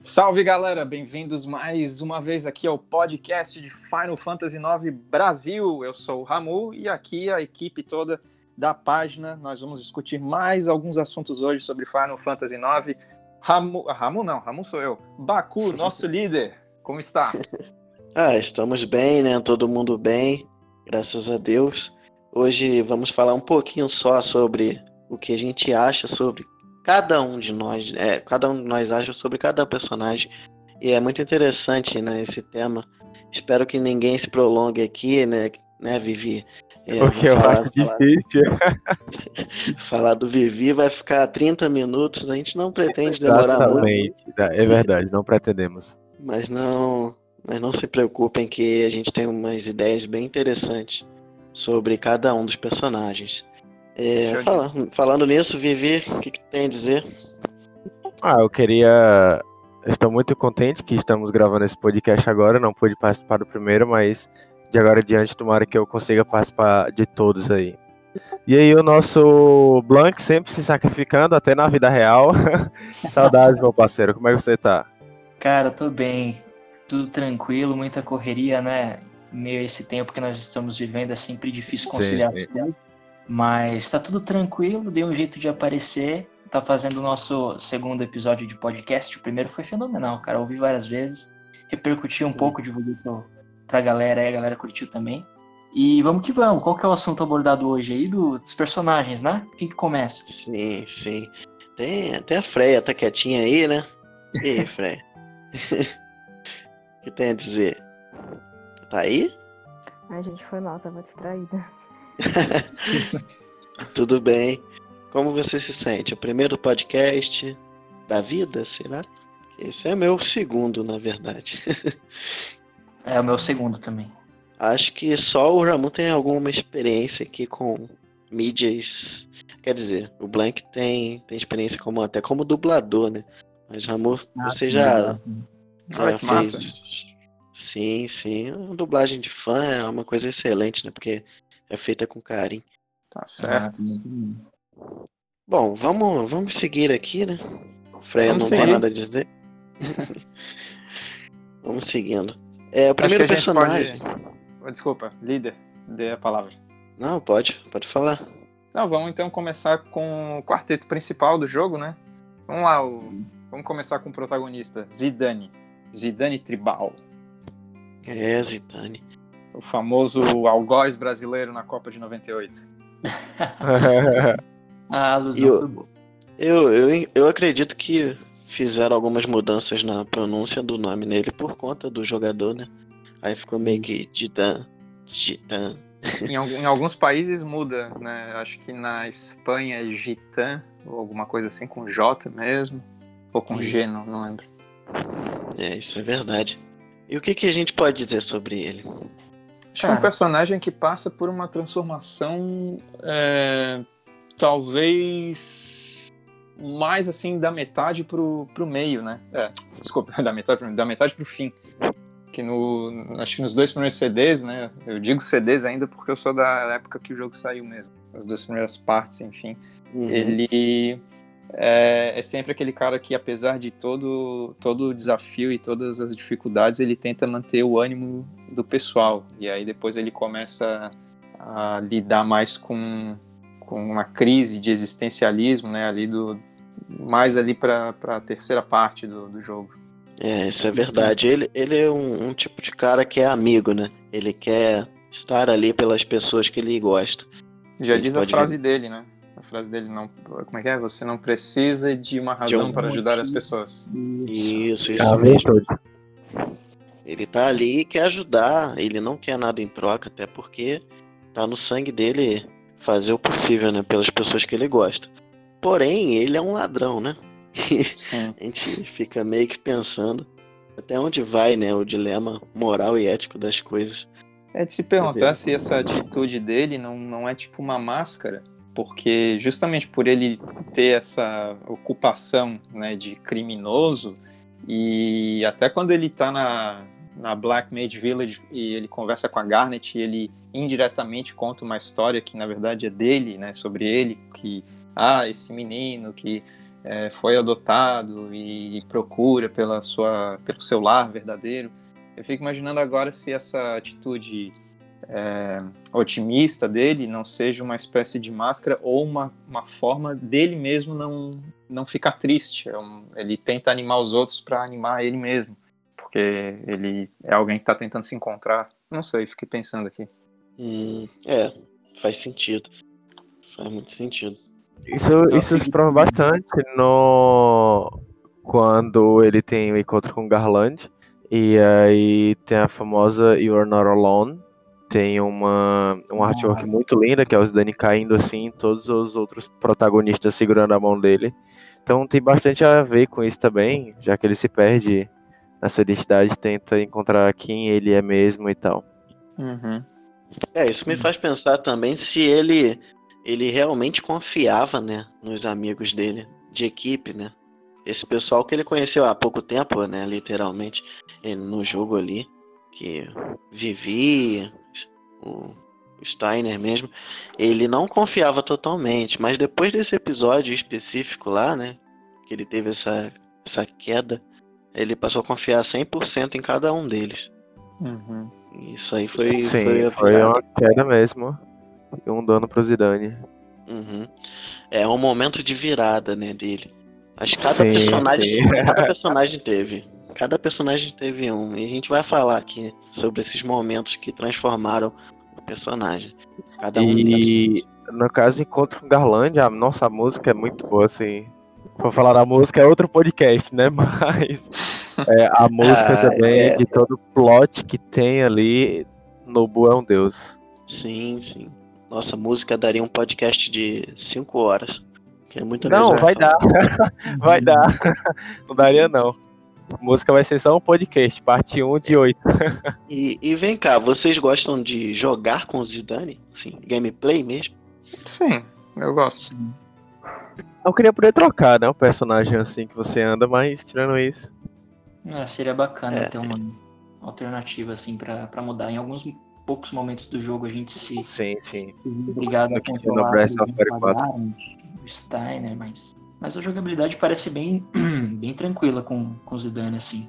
Salve galera, bem-vindos mais uma vez aqui ao podcast de Final Fantasy IX Brasil. Eu sou o Ramu e aqui a equipe toda da página. Nós vamos discutir mais alguns assuntos hoje sobre Final Fantasy IX. Ramu, Ramu não, Ramu sou eu. Baku, nosso líder, como está? Ah, estamos bem, né? Todo mundo bem, graças a Deus. Hoje vamos falar um pouquinho só sobre o que a gente acha sobre cada um de nós, é, cada um de nós acha sobre cada personagem. E é muito interessante, né, esse tema. Espero que ninguém se prolongue aqui, né, né, Vivi? É, Porque eu falar, acho difícil. falar do Vivi vai ficar 30 minutos, a gente não pretende demorar Exatamente. muito. É verdade, não pretendemos. Mas não, mas não se preocupem que a gente tem umas ideias bem interessantes sobre cada um dos personagens. É, fala, falando nisso, Vivi, o que, que tem a dizer? Ah, eu queria. Estou muito contente que estamos gravando esse podcast agora. Não pude participar do primeiro, mas de agora em diante, tomara que eu consiga participar de todos aí. E aí, o nosso Blank sempre se sacrificando, até na vida real. Saudades, meu parceiro. Como é que você tá? Cara, tô bem. Tudo tranquilo, muita correria, né? Meio esse tempo que nós estamos vivendo, é sempre difícil conciliar. Sim, sim. Mas tá tudo tranquilo, deu um jeito de aparecer. Tá fazendo o nosso segundo episódio de podcast. O primeiro foi fenomenal, cara. Eu ouvi várias vezes, repercutiu um Sim. pouco, divulguei pro, pra galera aí, a galera curtiu também. E vamos que vamos. Qual que é o assunto abordado hoje aí do, dos personagens, né? Quem que começa? Sim, sim. Tem até a Freya tá quietinha aí, né? E aí, Freya? O que tem a dizer? Tá aí? A gente foi mal, tava distraída. Tudo bem. Como você se sente? O primeiro podcast da vida, será? Esse é meu segundo, na verdade. é o meu segundo também. Acho que só o Ramon tem alguma experiência aqui com mídias. Quer dizer, o Blank tem, tem experiência como até como dublador, né? Mas Ramon, ah, você já. Ah, que fez... massa. Sim, sim. Uma dublagem de fã é uma coisa excelente, né? Porque é feita com carinho. Tá certo. Ah, Bom, vamos, vamos seguir aqui, né? O Freya não seguir. tem nada a dizer. vamos seguindo. É, o primeiro personagem. Pode... Desculpa, líder, dê a palavra. Não, pode, pode falar. Não, vamos então começar com o quarteto principal do jogo, né? Vamos lá, o... vamos começar com o protagonista, Zidane. Zidane Tribal. É, Zidane. O famoso algoz brasileiro na Copa de 98. a alusão eu, foi boa. Eu, eu, eu acredito que fizeram algumas mudanças na pronúncia do nome nele por conta do jogador, né? Aí ficou meio que Titan. Titan. Em, em, alguns países muda, né? Acho que na Espanha é Gitan, ou alguma coisa assim, com J mesmo. Ou com isso. G, não, não lembro. É, isso é verdade. E o que, que a gente pode dizer sobre ele? Acho que é um personagem que passa por uma transformação é, talvez mais assim da metade pro, pro meio, né? É, desculpa, da metade, da metade pro fim. Que no, acho que nos dois primeiros CDs, né? Eu digo CDs ainda porque eu sou da época que o jogo saiu mesmo. As duas primeiras partes, enfim. Uhum. Ele é, é, sempre aquele cara que, apesar de todo, todo o desafio e todas as dificuldades, ele tenta manter o ânimo do pessoal. E aí depois ele começa a lidar mais com, com uma crise de existencialismo, né? Ali do, mais ali para a terceira parte do, do jogo. É, isso é verdade. Ele, ele é um, um, tipo de cara que é amigo, né? Ele quer estar ali pelas pessoas que ele gosta. Já ele diz a frase dele, né? A frase dele não. Como é que é? Você não precisa de uma razão de um... para ajudar as pessoas. Isso, isso ah, mesmo. Ele tá ali e quer ajudar. Ele não quer nada em troca, até porque tá no sangue dele fazer o possível, né? Pelas pessoas que ele gosta. Porém, ele é um ladrão, né? Sim. a gente fica meio que pensando até onde vai, né? O dilema moral e ético das coisas. É de se perguntar se essa atitude dele não, não é tipo uma máscara porque justamente por ele ter essa ocupação né, de criminoso, e até quando ele está na, na Black Mage Village e ele conversa com a Garnet, e ele indiretamente conta uma história que na verdade é dele, né, sobre ele, que, ah, esse menino que é, foi adotado e procura pela sua, pelo seu lar verdadeiro. Eu fico imaginando agora se essa atitude é, otimista dele não seja uma espécie de máscara ou uma, uma forma dele mesmo não, não ficar triste. É ele tenta animar os outros para animar ele mesmo, porque ele é alguém que está tentando se encontrar. Não sei, fiquei pensando aqui. Hum, é, faz sentido. Faz muito sentido. Isso, isso se prova bastante no quando ele tem o um encontro com Garland. E aí tem a famosa You're Not Alone, tem uma, um artwork muito linda, que é o Zidane caindo assim, todos os outros protagonistas segurando a mão dele. Então tem bastante a ver com isso também, já que ele se perde na sua identidade, tenta encontrar quem ele é mesmo e tal. Uhum. É, isso me faz pensar também se ele ele realmente confiava, né, nos amigos dele, de equipe, né? Esse pessoal que ele conheceu há pouco tempo, né, literalmente, no jogo ali, que vivia, o Steiner mesmo, ele não confiava totalmente, mas depois desse episódio específico lá, né, que ele teve essa, essa queda, ele passou a confiar 100% em cada um deles. Uhum. Isso aí foi. Sim, foi, foi uma queda mesmo. E um dano pro Zidane. Uhum. É um momento de virada, né, dele. Acho que cada Sim, personagem, sim. cada personagem teve. Cada personagem teve um. E a gente vai falar aqui sobre esses momentos que transformaram o personagem. Cada um deles. E no caso, encontro com Garland, a nossa música é muito boa, assim. Vou falar da música, é outro podcast, né? Mas é, a música Ah, também, é. de todo o plot que tem ali, Nobu é um deus. Sim, sim. Nossa, música daria um podcast de 5 horas. Que é muita Não, vai falar. dar. vai dar. Não daria, não. A música vai ser só um podcast, parte 1 de 8. E, e vem cá, vocês gostam de jogar com o Zidane? Sim, gameplay mesmo? Sim, eu gosto. Eu queria poder trocar, né? O personagem assim que você anda, mas tirando isso. Ah, seria bacana É. ter uma alternativa assim pra mudar. Em alguns poucos momentos do jogo a gente se Sim, sim. obrigado a controlar o Steiner, mas mas a jogabilidade parece bem bem tranquila com com o Zidane assim.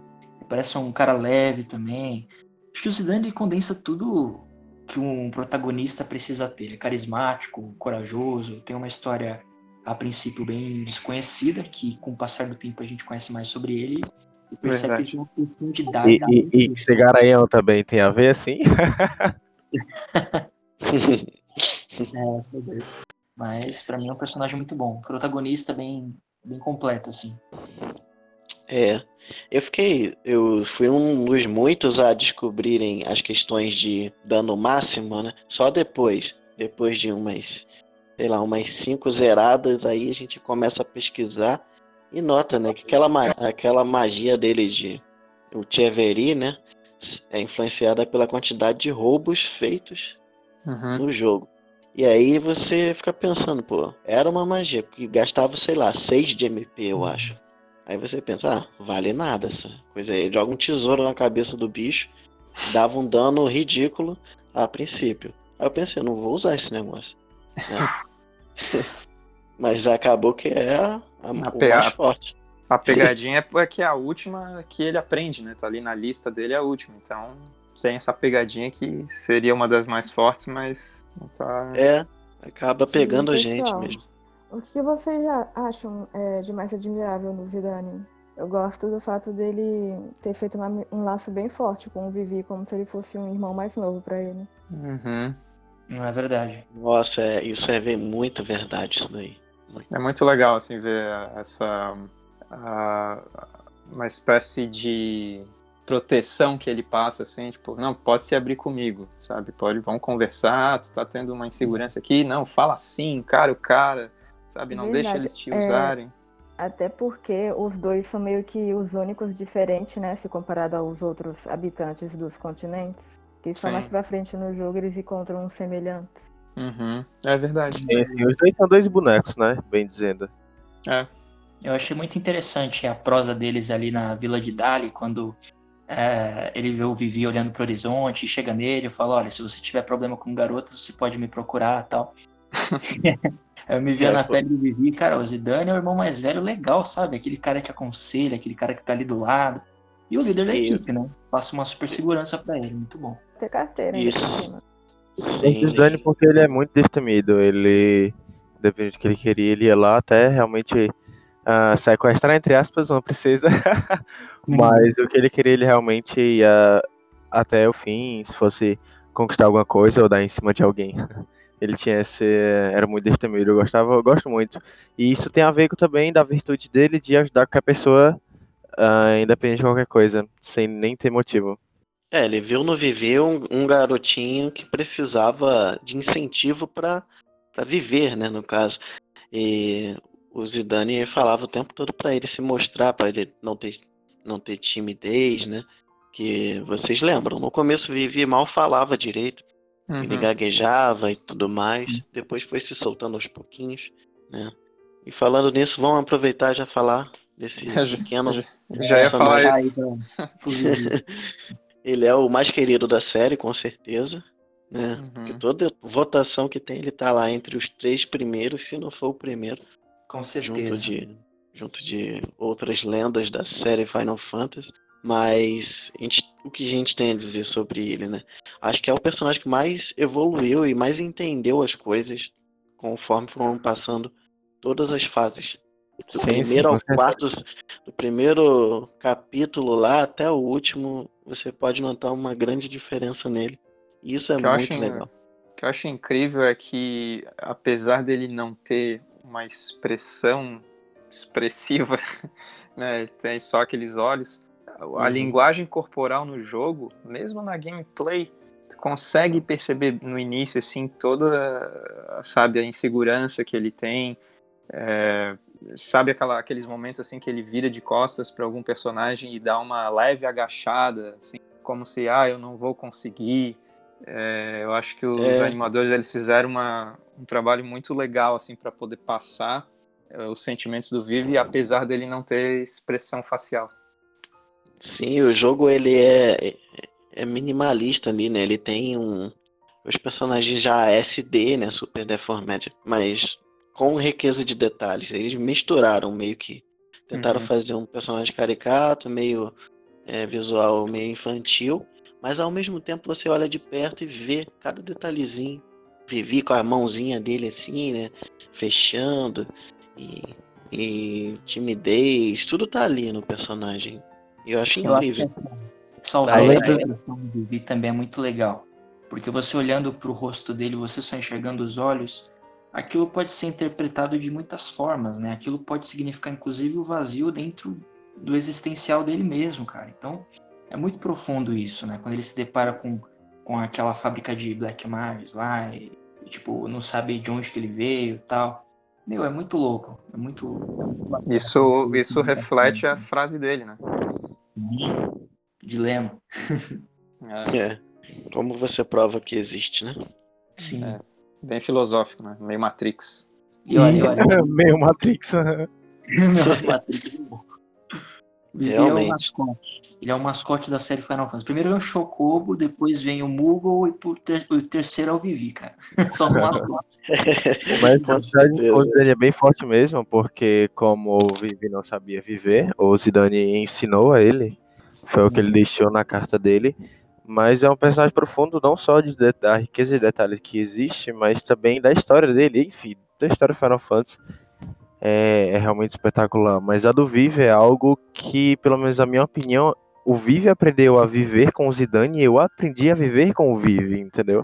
Parece um cara leve também. Acho que o Zidane condensa tudo que um protagonista precisa ter. É carismático, corajoso, tem uma história a princípio bem desconhecida, que com o passar do tempo a gente conhece mais sobre ele e percebe Verdade. que tem uma profundidade. E, e, e também tem a ver, assim? É, saber. Mas pra mim é um personagem muito bom. Protagonista bem, bem completo, assim. É, eu fiquei, eu fui um dos muitos a descobrirem as questões de dano máximo, né? Só depois, depois de umas, sei lá, umas cinco zeradas, aí a gente começa a pesquisar e nota, né, que aquela, ma- aquela magia dele de o Thievery, né, é influenciada pela quantidade de roubos feitos Uhum. no jogo. E aí você fica pensando, pô, era uma magia que gastava, sei lá, 6 de MP, eu acho. Aí você pensa, ah, vale nada essa coisa aí. Joga um tesouro na cabeça do bicho, dava um dano ridículo a princípio. Aí eu pensei, não vou usar esse negócio. né? Mas acabou que é a, a- mais forte. A pegadinha é que é a última que ele aprende, né? Tá ali na lista dele é a última. Então tem essa pegadinha que seria uma das mais fortes, mas não tá. É, acaba pegando a gente mesmo. O que vocês já acham é, de mais admirável no Zidane? Eu gosto do fato dele ter feito uma- um laço bem forte com o Vivi, como se ele fosse um irmão mais novo pra ele. Uhum. Não é verdade. Nossa, é, isso é ver muito verdade isso daí. É muito legal, assim, ver essa. a- uma espécie de proteção que ele passa, assim, tipo, não, pode se abrir comigo, sabe? Pode, vamos conversar, tu tá tendo uma insegurança aqui, não, fala assim, cara, o cara, sabe? Não deixa Verdade, eles te é. usarem. Até porque os dois são meio que os únicos diferentes, né? Se comparado aos outros habitantes dos continentes. Que só Sim. mais pra frente no jogo eles encontram uns semelhantes. Uhum. É verdade. Sim, sim, os dois são dois bonecos, né? Bem dizendo. É. Eu achei muito interessante a prosa deles ali na Vila de Dali, quando é, ele vê o Vivi olhando pro horizonte, chega nele e fala, olha, se você tiver problema com garotas, você pode me procurar tal. Eu me via é, na pele do Vivi, cara, o Zidane é o irmão mais velho legal, sabe? Aquele cara que aconselha, aquele cara que tá ali do lado. E o líder da equipe, né? Passa uma super segurança para ele, muito bom. Ter carteira. Isso. Sim, o Zidane, porque ele é muito destemido, ele, depende do que ele queria, ele ia lá até realmente uh, sequestrar, entre aspas, uma princesa. Mas o que ele queria, ele realmente ia até o fim, se fosse conquistar alguma coisa ou dar em cima de alguém. Ele tinha esse. Era muito destemido, eu gostava, eu gosto muito. E isso tem a ver com também da virtude dele de ajudar qualquer pessoa, uh, independente de qualquer coisa, sem nem ter motivo. É, ele viu no Viver um, um garotinho que precisava de incentivo para viver, né, no caso. E o Zidane falava o tempo todo para ele se mostrar, para ele não ter, não ter timidez, né? Que vocês lembram, no começo Vivi mal falava direito, uhum. ele gaguejava e tudo mais, depois foi se soltando aos pouquinhos, né? E falando nisso, vamos aproveitar já falar desse pequeno. Já, já ia falar isso. ele é o mais querido da série, com certeza. Né? Uhum. toda votação que tem, ele tá lá entre os três primeiros, se não for o primeiro. Com certeza. Junto de, junto de outras lendas da série Final Fantasy. Mas gente, o que a gente tem a dizer sobre ele, né? Acho que é o personagem que mais evoluiu e mais entendeu as coisas conforme foram passando todas as fases. Do sim, primeiro sim, ao quarto, do primeiro capítulo lá até o último, você pode notar uma grande diferença nele. E isso é muito acho, legal. O que eu acho incrível é que, apesar dele não ter uma expressão expressiva, né, tem só aqueles olhos, a uhum. linguagem corporal no jogo, mesmo na gameplay, consegue perceber no início assim toda, sabe, a insegurança que ele tem, é, sabe aquela, aqueles momentos assim que ele vira de costas para algum personagem e dá uma leve agachada, assim, como se ah eu não vou conseguir. É, eu acho que os é. animadores eles fizeram uma, um trabalho muito legal assim para poder passar é, os sentimentos do Vive, apesar dele não ter expressão facial. Sim, o jogo ele é, é minimalista ali, né? Ele tem um os personagens já SD, né, super deformed, mas com riqueza de detalhes. Eles misturaram meio que tentaram uhum. fazer um personagem caricato, meio é, visual, meio infantil, mas ao mesmo tempo você olha de perto e vê cada detalhezinho Vivi com a mãozinha dele assim, né? Fechando. E, e timidez, tudo tá ali no personagem. E eu acho incrível. Salvar essa expressão do Vivi também é muito legal. Porque você olhando pro rosto dele, você só enxergando os olhos, aquilo pode ser interpretado de muitas formas, né? Aquilo pode significar, inclusive, o vazio dentro do existencial dele mesmo, cara. Então, é muito profundo isso, né? Quando ele se depara com, com aquela fábrica de Black Mars lá, e tipo, não sabe de onde que ele veio e tal. Meu, é muito louco. É muito. Isso, isso reflete a frase dele, né? Dilema. É. é. Como você prova que existe, né? Sim. É. Bem filosófico, né? Meio Matrix. E olha, olha. Meio Matrix. Meio Matrix. Realmente. Ele é o mascote da série Final Fantasy. Primeiro vem o Chocobo, depois vem o Moogle e ter, o terceiro é o Vivi, cara. São os mascotes. Mas na verdade, ele é bem forte mesmo, porque como o Vivi não sabia viver, o Zidane ensinou a ele. Foi o que ele deixou na carta dele. Mas é um personagem profundo, não só de, da riqueza de detalhes que existe, mas também da história dele, enfim, da história Final Fantasy é, é, realmente espetacular. Mas a do Vive é algo que, pelo menos na minha opinião, o Vive aprendeu a viver com o Zidane e eu aprendi a viver com o Vive, entendeu?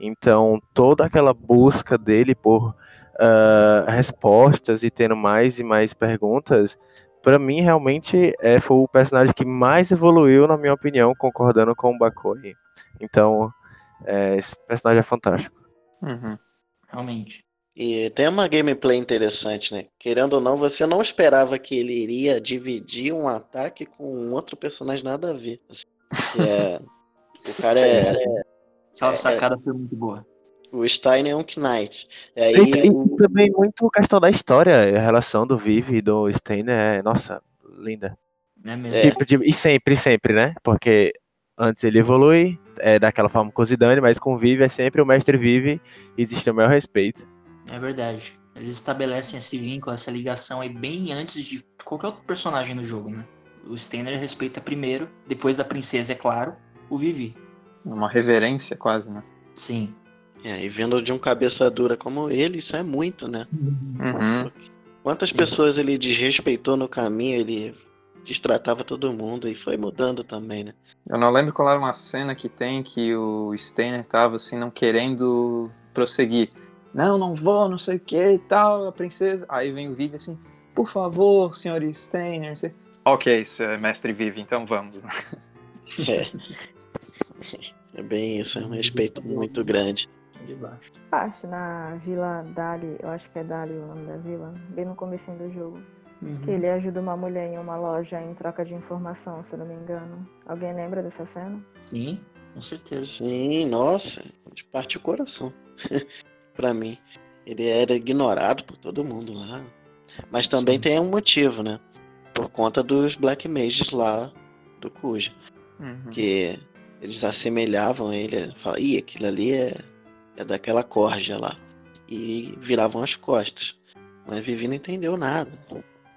Então, toda aquela busca dele por uh, respostas e tendo mais e mais perguntas, para mim, realmente, é, foi o personagem que mais evoluiu, na minha opinião, concordando com o Bakoi. Então, é, esse personagem é fantástico. Uhum. Realmente. E tem uma gameplay interessante, né? Querendo ou não, você não esperava que ele iria dividir um ataque com um outro personagem nada a ver. Assim, é, o cara é. é Aquela é, sacada foi muito boa. O Stein é um Knight. E, aí, e, o... também muito questão da história, a relação do Vive e do Steiner é, nossa, linda. É mesmo. Tipo, tipo, e sempre, sempre, né? Porque antes ele evolui, é daquela forma com o Zidane, mas com o Vive é sempre o mestre Vive, existe o maior respeito. É verdade. Eles estabelecem esse vínculo, essa ligação aí bem antes de qualquer outro personagem no jogo, né? O Steiner respeita primeiro, depois da princesa, é claro, o Vivi. Uma reverência quase, né? Sim. É, e vendo de um cabeça dura como ele, isso é muito, né? Uhum. Quantas pessoas ele desrespeitou no caminho, ele destratava todo mundo e foi mudando também, né? Eu não lembro qual era uma cena que tem que o Steiner tava assim, não querendo prosseguir. Não, não vou, não sei o que e tal, a princesa. Aí vem o Vivi assim, por favor, senhor Steiner. Sei... Ok, isso é mestre Vivi, então vamos. Né? É. É bem isso, é um respeito muito grande. De baixo. Acho na Vila Dali, eu acho que é Dali o nome da vila, bem no começo do jogo. Uhum. Que ele ajuda uma mulher em uma loja em troca de informação, se eu não me engano. Alguém lembra dessa cena? Sim, com certeza. Sim, nossa, de parte o coração. pra mim. Ele era ignorado por todo mundo lá. Mas também Sim. tem um motivo, né? Por conta dos Black Mages lá do Kuja. Uhum. Que eles assemelhavam ele, falavam, ih, aquilo ali é, é daquela corja lá. E viravam as costas. Mas Vivi não entendeu nada.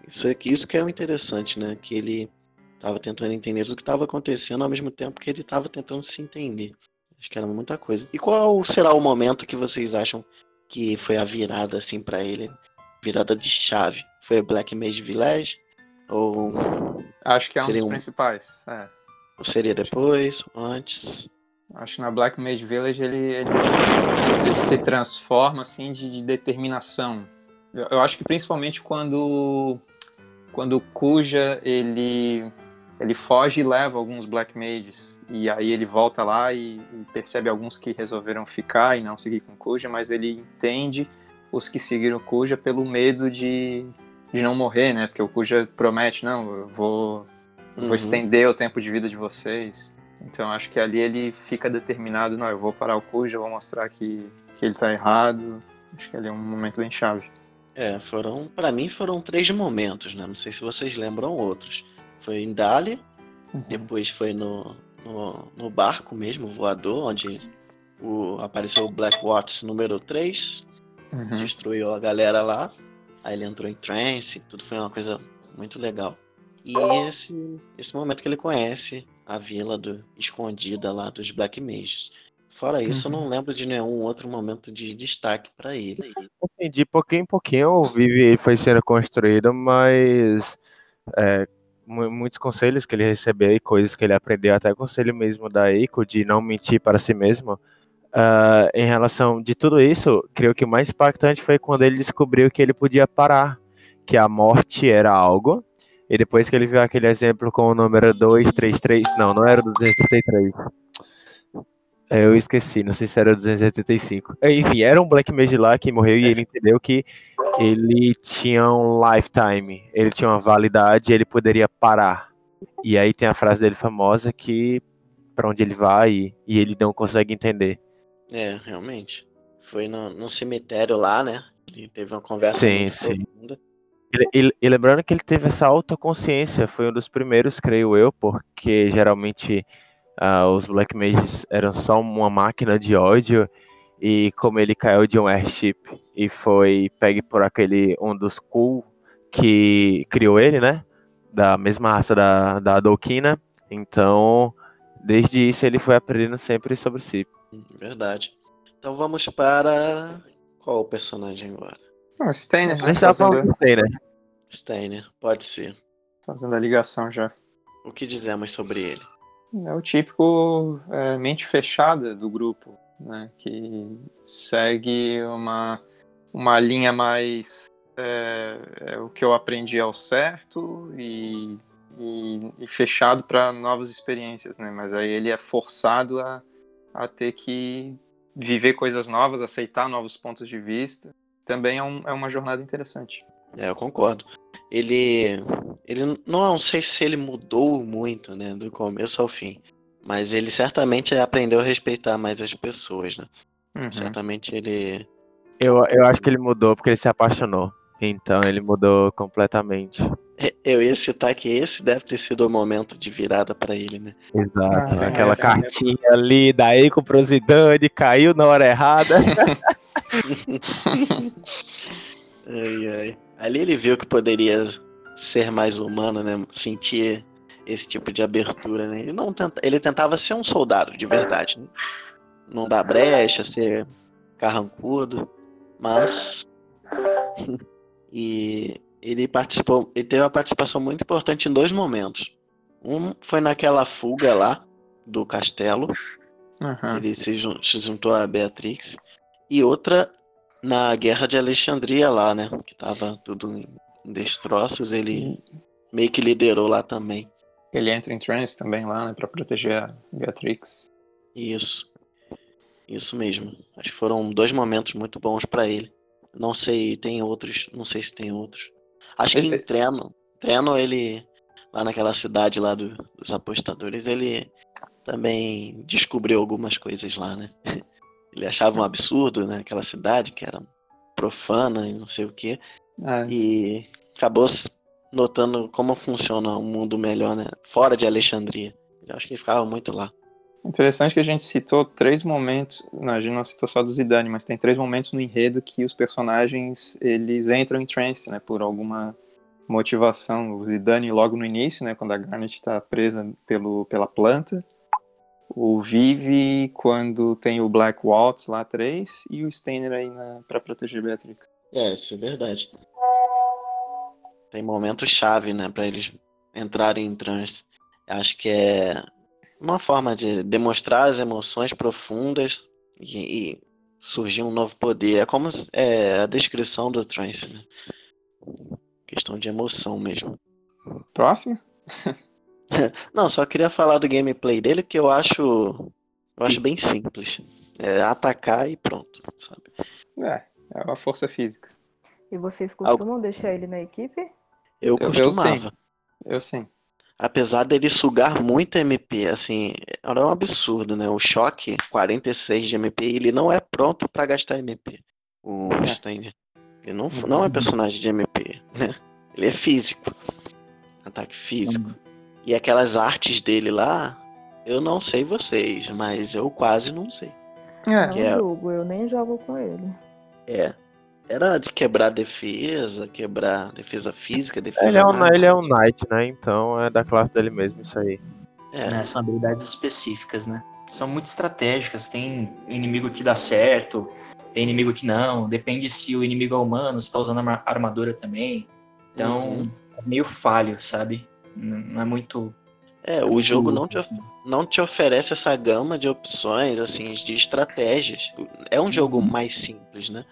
Isso, aqui, isso que é o interessante, né? Que ele estava tentando entender tudo que estava acontecendo ao mesmo tempo que ele estava tentando se entender. Acho que era muita coisa. E qual será o momento que vocês acham que foi a virada assim para ele? Virada de chave? Foi Black Mage Village? Ou, Acho que é um Seria dos um- principais. É. ou seria depois? Antes? Acho que na Black Mage Village ele, ele, ele se transforma assim de, de determinação. Eu, eu acho que principalmente quando quando o Kuja ele ele foge e leva alguns Black Mages e aí ele volta lá e, e percebe alguns que resolveram ficar e não seguir com o Kuja, mas ele entende os que seguiram o Kuja pelo medo de, de não morrer, né? Porque o Kuja promete, não, eu vou eu Uhum. vou estender o tempo de vida de vocês. Então acho que ali ele fica determinado, não, eu vou parar o Kuja, eu vou mostrar que, que ele tá errado. Acho que ali é um momento bem chave. É, foram, para mim foram três momentos, né? Não sei se vocês lembram outros. Foi em Dali, depois foi no, no, no barco mesmo, voador, onde o, apareceu o Black Watts número 3, Uhum. destruiu a galera lá. Aí ele entrou em trance, tudo foi uma coisa muito legal. E esse, esse momento que ele conhece a vila do, escondida lá dos Black Mages. Fora isso, eu não lembro de nenhum outro momento de destaque pra ele. Assim, de pouquinho em pouquinho o Vivi foi sendo construído, mas é, mu- muitos conselhos que ele recebeu e coisas que ele aprendeu, até conselho mesmo da Eiko de não mentir para si mesmo. ah, em relação de tudo isso, creio que o mais impactante foi quando ele descobriu que ele podia parar, que a morte era algo. E depois que ele viu aquele exemplo com o número 233, não, não era o 233. É, Eu esqueci, não sei se era o 285. É, Enfim, era um Black Mage lá que morreu e ele entendeu que ele tinha um lifetime, ele tinha uma validade, ele poderia parar. E aí tem a frase dele famosa que para onde ele vai e, e ele não consegue entender. É, realmente. Foi no, no cemitério lá, né? Ele teve uma conversa Sim, sim. E, e- lembrando que ele teve essa autoconsciência, foi um dos primeiros, creio eu, porque geralmente ah, os Black Mages eram só uma máquina de ódio, e como ele caiu de um airship e foi pegue por aquele, um dos cool que criou ele, né? Da mesma raça da, da Adolkina, então desde isso ele foi aprendendo sempre sobre si. Verdade. Então vamos para. Qual personagem agora? Ah, o Steiner A tá gente tava falando fazendo, do Steiner. Steiner, pode ser. fazendo a ligação já. O que dizemos sobre ele? É o típico é, mente fechada do grupo, né? Que segue uma, uma linha mais. É, é o que eu aprendi ao certo e, e- e fechado para novas experiências, né? Mas aí ele é forçado a, a ter que viver coisas novas, aceitar novos pontos de vista. Também é, um- é uma jornada interessante. É, eu concordo. Ele. Ele não sei se ele mudou muito, né? Do começo ao fim. Mas ele certamente aprendeu a respeitar mais as pessoas, né? Uhum. Certamente ele. Eu, eu acho que ele mudou porque ele se apaixonou. Então ele mudou completamente. É, Eu ia citar que esse deve ter sido o momento de virada pra ele, né? Exato. Ah, Aquela mesmo. cartinha ali da Eiko pro Zidane, caiu na hora errada. Ai, ai. Ali ele viu que poderia ser mais humano, né? Sentir esse tipo de abertura, né? Ele, não tenta, ele tentava ser um soldado de verdade, né? Não dar brecha, ser carrancudo, mas e ele participou, ele teve uma participação muito importante em dois momentos. Um foi naquela fuga lá do castelo, uhum. ele se, se juntou a Beatrix, e outra na guerra de Alexandria lá, né? Que tava tudo em destroços, ele meio que liderou lá também. Ele entra em trance também lá, né, para proteger a Beatrix. Isso. Isso mesmo. Acho que foram dois momentos muito bons para ele. Não sei, tem outros, não sei se tem outros. Acho que em treino, treino ele lá naquela cidade lá do, dos apostadores, ele também descobriu algumas coisas lá, né? Ele achava um absurdo, né, aquela cidade que era profana e não sei o quê. É. E acabou notando como funciona um mundo melhor, né? Fora de Alexandria. Eu acho que ele ficava muito lá. Interessante que a gente citou três momentos, não, a gente não citou só do Zidane, mas tem três momentos no enredo que os personagens eles entram em trance, né, por alguma motivação. O Zidane logo no início, né, quando a Garnet está presa pelo, pela planta. O Vive quando tem o Black Waltz lá três e o Steiner aí para proteger Beatrix. É, isso é verdade. Tem momentos chave, né, para eles entrarem em trance. Acho que é uma forma de demonstrar as emoções profundas e, e surgir um novo poder. É como é, a descrição do trance, né? Questão de emoção mesmo. Próximo? Não, só queria falar do gameplay dele que eu acho eu acho bem simples. É atacar e pronto, sabe? É, é uma força física. E vocês costumam Al... deixar ele na equipe? Eu, eu costumava. Eu sim. Eu sim. Apesar dele sugar muito MP, assim, era um absurdo, né? O choque 46 de MP, ele não é pronto para gastar MP. O é. Steiner. Ele não, não é personagem de MP, né? Ele é físico. Ataque físico. Uhum. E aquelas artes dele lá, eu não sei vocês, mas eu quase não sei. É, não é... jogo, eu nem jogo com ele. É. Era de quebrar defesa, quebrar defesa física, defesa. Ele é, um, ele é um Knight, né? Então é da classe dele mesmo isso aí. É. é. são habilidades específicas, né? São muito estratégicas. Tem inimigo que dá certo, tem inimigo que não. Depende se o inimigo é humano, se tá usando armadura também. Então, uhum. é meio falho, sabe? Não é muito. É, o jogo não te, não te oferece essa gama de opções, assim, de estratégias. É um jogo uhum. mais simples, né?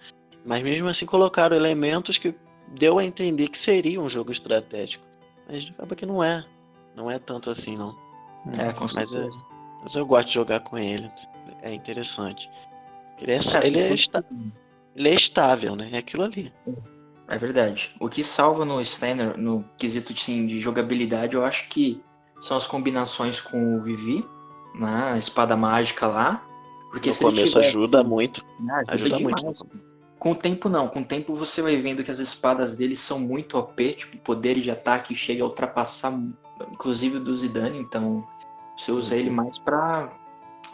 Mas mesmo assim colocaram elementos que deu a entender que seria um jogo estratégico. Mas acaba que não é. Não é tanto assim, não. É, com mas, é, mas eu gosto de jogar com ele. É interessante. Ele é, é, ele, é ele é estável, né? É aquilo ali. É verdade. O que salva no Stanner, no quesito assim, de jogabilidade, eu acho que são as combinações com o Vivi, né? A espada mágica lá. Porque no começo tivesse... ajuda muito. Ah, ajuda, ajuda muito. Com o tempo não, com o tempo você vai vendo que as espadas dele são muito OP, tipo, poder de ataque chega a ultrapassar, inclusive o do Zidane, então você usa uhum. ele mais pra,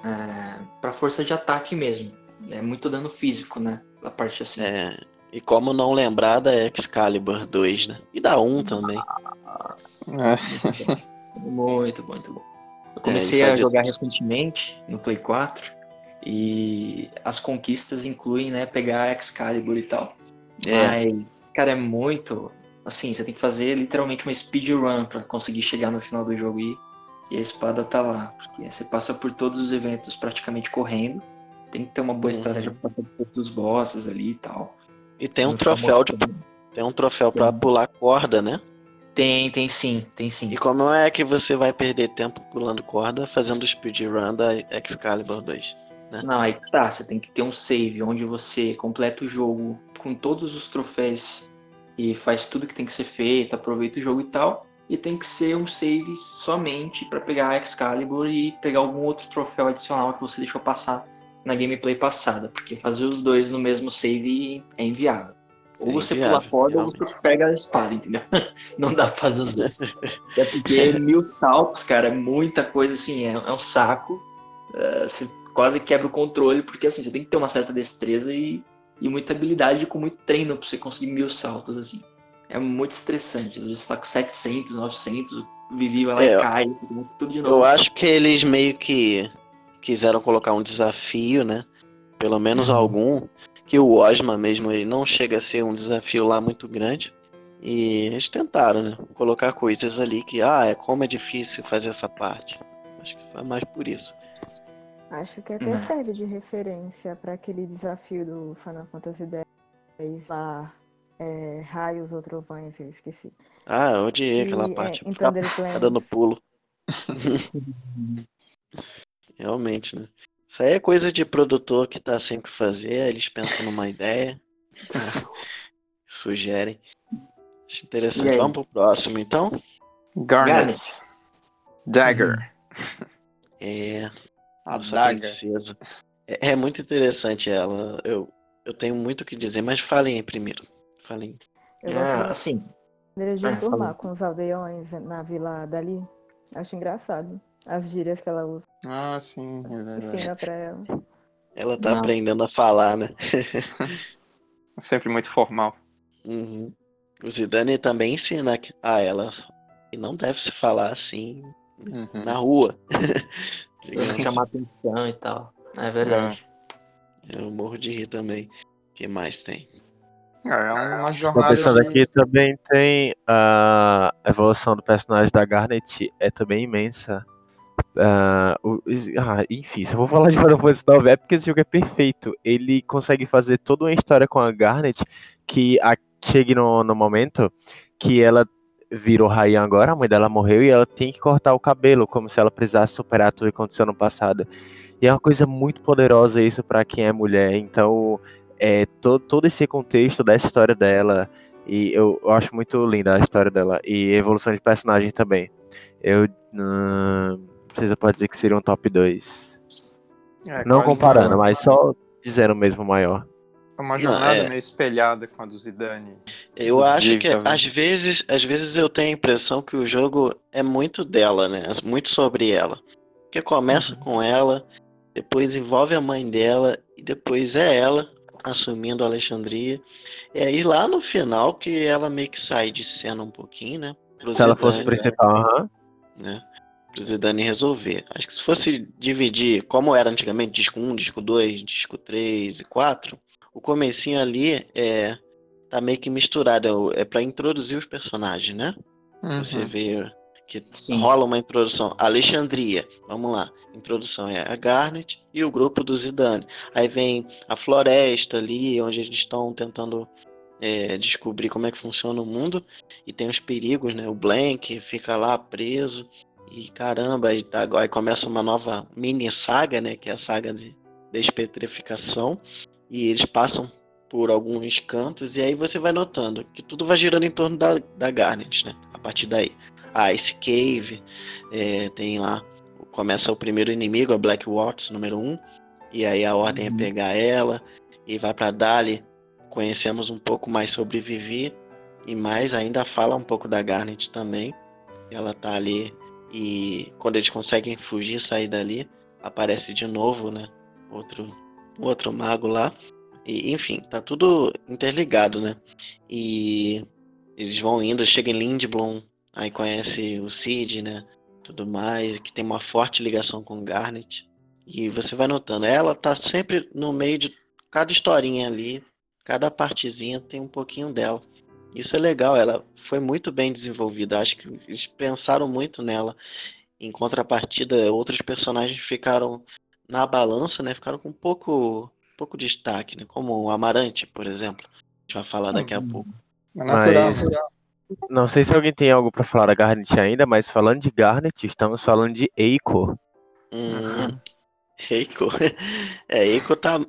é, pra força de ataque mesmo. É muito dano físico, né? A parte assim. É, e como não lembrar da Excalibur 2, né? E da 1 também. Nossa. É. muito bom, muito bom. Eu comecei é, a jogar recentemente no Play 4 e as conquistas incluem, né, pegar a Excalibur e tal. É. Mas, cara, é muito. Assim, você tem que fazer literalmente uma speedrun pra conseguir chegar no final do jogo e, e a espada tá lá. Porque você passa por todos os eventos praticamente correndo. Tem que ter uma boa uhum. estratégia pra passar por todos os bosses ali e tal. E tem um troféu de. Tem um troféu pra pular corda, né? Tem, tem sim, tem sim. E como é que você vai perder tempo pulando corda fazendo o speedrun da Excalibur 2? Né? Não, aí tá, você tem que ter um save onde você completa o jogo com todos os troféus e faz tudo que tem que ser feito, aproveita o jogo e tal. E tem que ser um save somente para pegar a Excalibur e pegar algum outro troféu adicional que você deixou passar na gameplay passada, porque fazer os dois no mesmo save é inviável. Ou é você inviável, pula corda ou você pega a espada, entendeu? Não dá pra fazer os dois. é porque mil saltos, cara, é muita coisa assim, é, é um saco. Uh, você quase quebra o controle, porque assim, você tem que ter uma certa destreza e e muita habilidade com muito treino pra você conseguir mil saltos, assim. É muito estressante. Às vezes você tá com 700, 900, o Vivi vai lá é, e cai, tudo de novo. Eu acho que eles meio que quiseram colocar um desafio, né? Pelo menos uhum. algum. Que o Osma mesmo, ele não chega a ser um desafio lá muito grande. E eles tentaram, né? Colocar coisas ali que, ah, é como é difícil fazer essa parte. Acho que foi mais por isso. Acho que até uhum. serve de referência para aquele desafio do Final Fantasy X lá, é, Raios ou Trovões, eu esqueci. Ah, eu odiei aquela e, parte. É, ficar, ficar dando pulo. Realmente, né? Isso aí é coisa de produtor que tá sem o que fazer, eles pensam numa ideia, sugerem. Acho interessante. Vamos pro próximo, então? Garnet. Dagger. É. A Nossa Dagger. princesa. É, é, muito interessante ela. Eu, eu tenho muito o que dizer, mas falem aí primeiro. Falem. Eu gosto é, assim. de ah, enturmar com os aldeões na vila dali. Acho engraçado. As gírias que ela usa. Ah, sim, é verdade. Ensina pra ela. Ela tá Não. aprendendo a falar, né? Sempre muito formal. Uhum. O Zidane também ensina a ela que não deve se falar assim uhum. na rua. Chamar atenção e tal. É verdade. Eu morro de rir também. O que mais tem? É, é uma jornada. Pensando de... aqui também tem a evolução do personagem da Garnet é também imensa. Uh, enfim, se eu vou falar de Final Fantasy IX é porque esse jogo é perfeito. Ele consegue fazer toda uma história com a Garnet que a, chegue no, no momento que ela virou rainha agora, a mãe dela morreu e ela tem que cortar o cabelo, como se ela precisasse superar tudo que aconteceu no passado. E é uma coisa muito poderosa isso para quem é mulher. Então, é, todo, todo esse contexto da história dela, e eu, eu acho muito linda a história dela, e a evolução de personagem também. Eu. Hum, você pode dizer que seria um top 2. É, não comparando, mas só dizendo mesmo maior. É uma jornada não, é... meio espelhada com a do Zidane. Eu acho que tá às vezes, às vezes eu tenho a impressão que o jogo é muito dela, né? Muito sobre ela. Porque começa uhum. com ela, depois envolve a mãe dela e depois é ela assumindo a Alexandria. E aí lá no final que ela meio que sai de cena um pouquinho, né? Se Zidane, ela fosse principal, aham. Né? Pro Zidane resolver. Acho que se fosse dividir, como era antigamente, disco 1, disco 2, disco 3 e 4, o comecinho ali é tá meio que misturado, é, é para introduzir os personagens, né? Uhum. Você vê que Sim. rola uma introdução. Alexandria, vamos lá. Introdução é a Garnet e o grupo do Zidane. Aí vem a floresta ali, onde eles estão tentando é, descobrir como é que funciona o mundo. E tem os perigos, né? O Blank fica lá preso. E caramba, aí, tá, aí começa uma nova mini saga, né? Que é a saga de despetrificação e eles passam por alguns cantos e aí você vai notando que tudo vai girando em torno da, da Garnet, né? A partir daí. A Ice Cave, é, tem lá, começa o primeiro inimigo, a Black Waters, número 1, um, e aí a ordem é uhum. pegar ela e vai para Dali. Conhecemos um pouco mais sobre Vivi e mais ainda fala um pouco da Garnet também. Ela tá ali e quando eles conseguem fugir, sair dali, aparece de novo, né? Outro outro mago lá. E, enfim, tá tudo interligado, né? E eles vão indo, chega em Lindblom, aí conhece o Cid, né? Tudo mais, que tem uma forte ligação com Garnet. E você vai notando, ela tá sempre no meio de cada historinha ali, cada partezinha tem um pouquinho dela. Isso é legal, ela foi muito bem desenvolvida. Acho que eles pensaram muito nela. Em contrapartida, outros personagens ficaram na balança, né, ficaram com pouco, pouco destaque, né, como o Amarante, por exemplo. A gente vai falar daqui a uhum. pouco. É natural, mas, Não sei se alguém tem algo para falar da Garnet ainda, mas falando de Garnet, estamos falando de Eiko. Hum, Eiko. É, Eiko tá.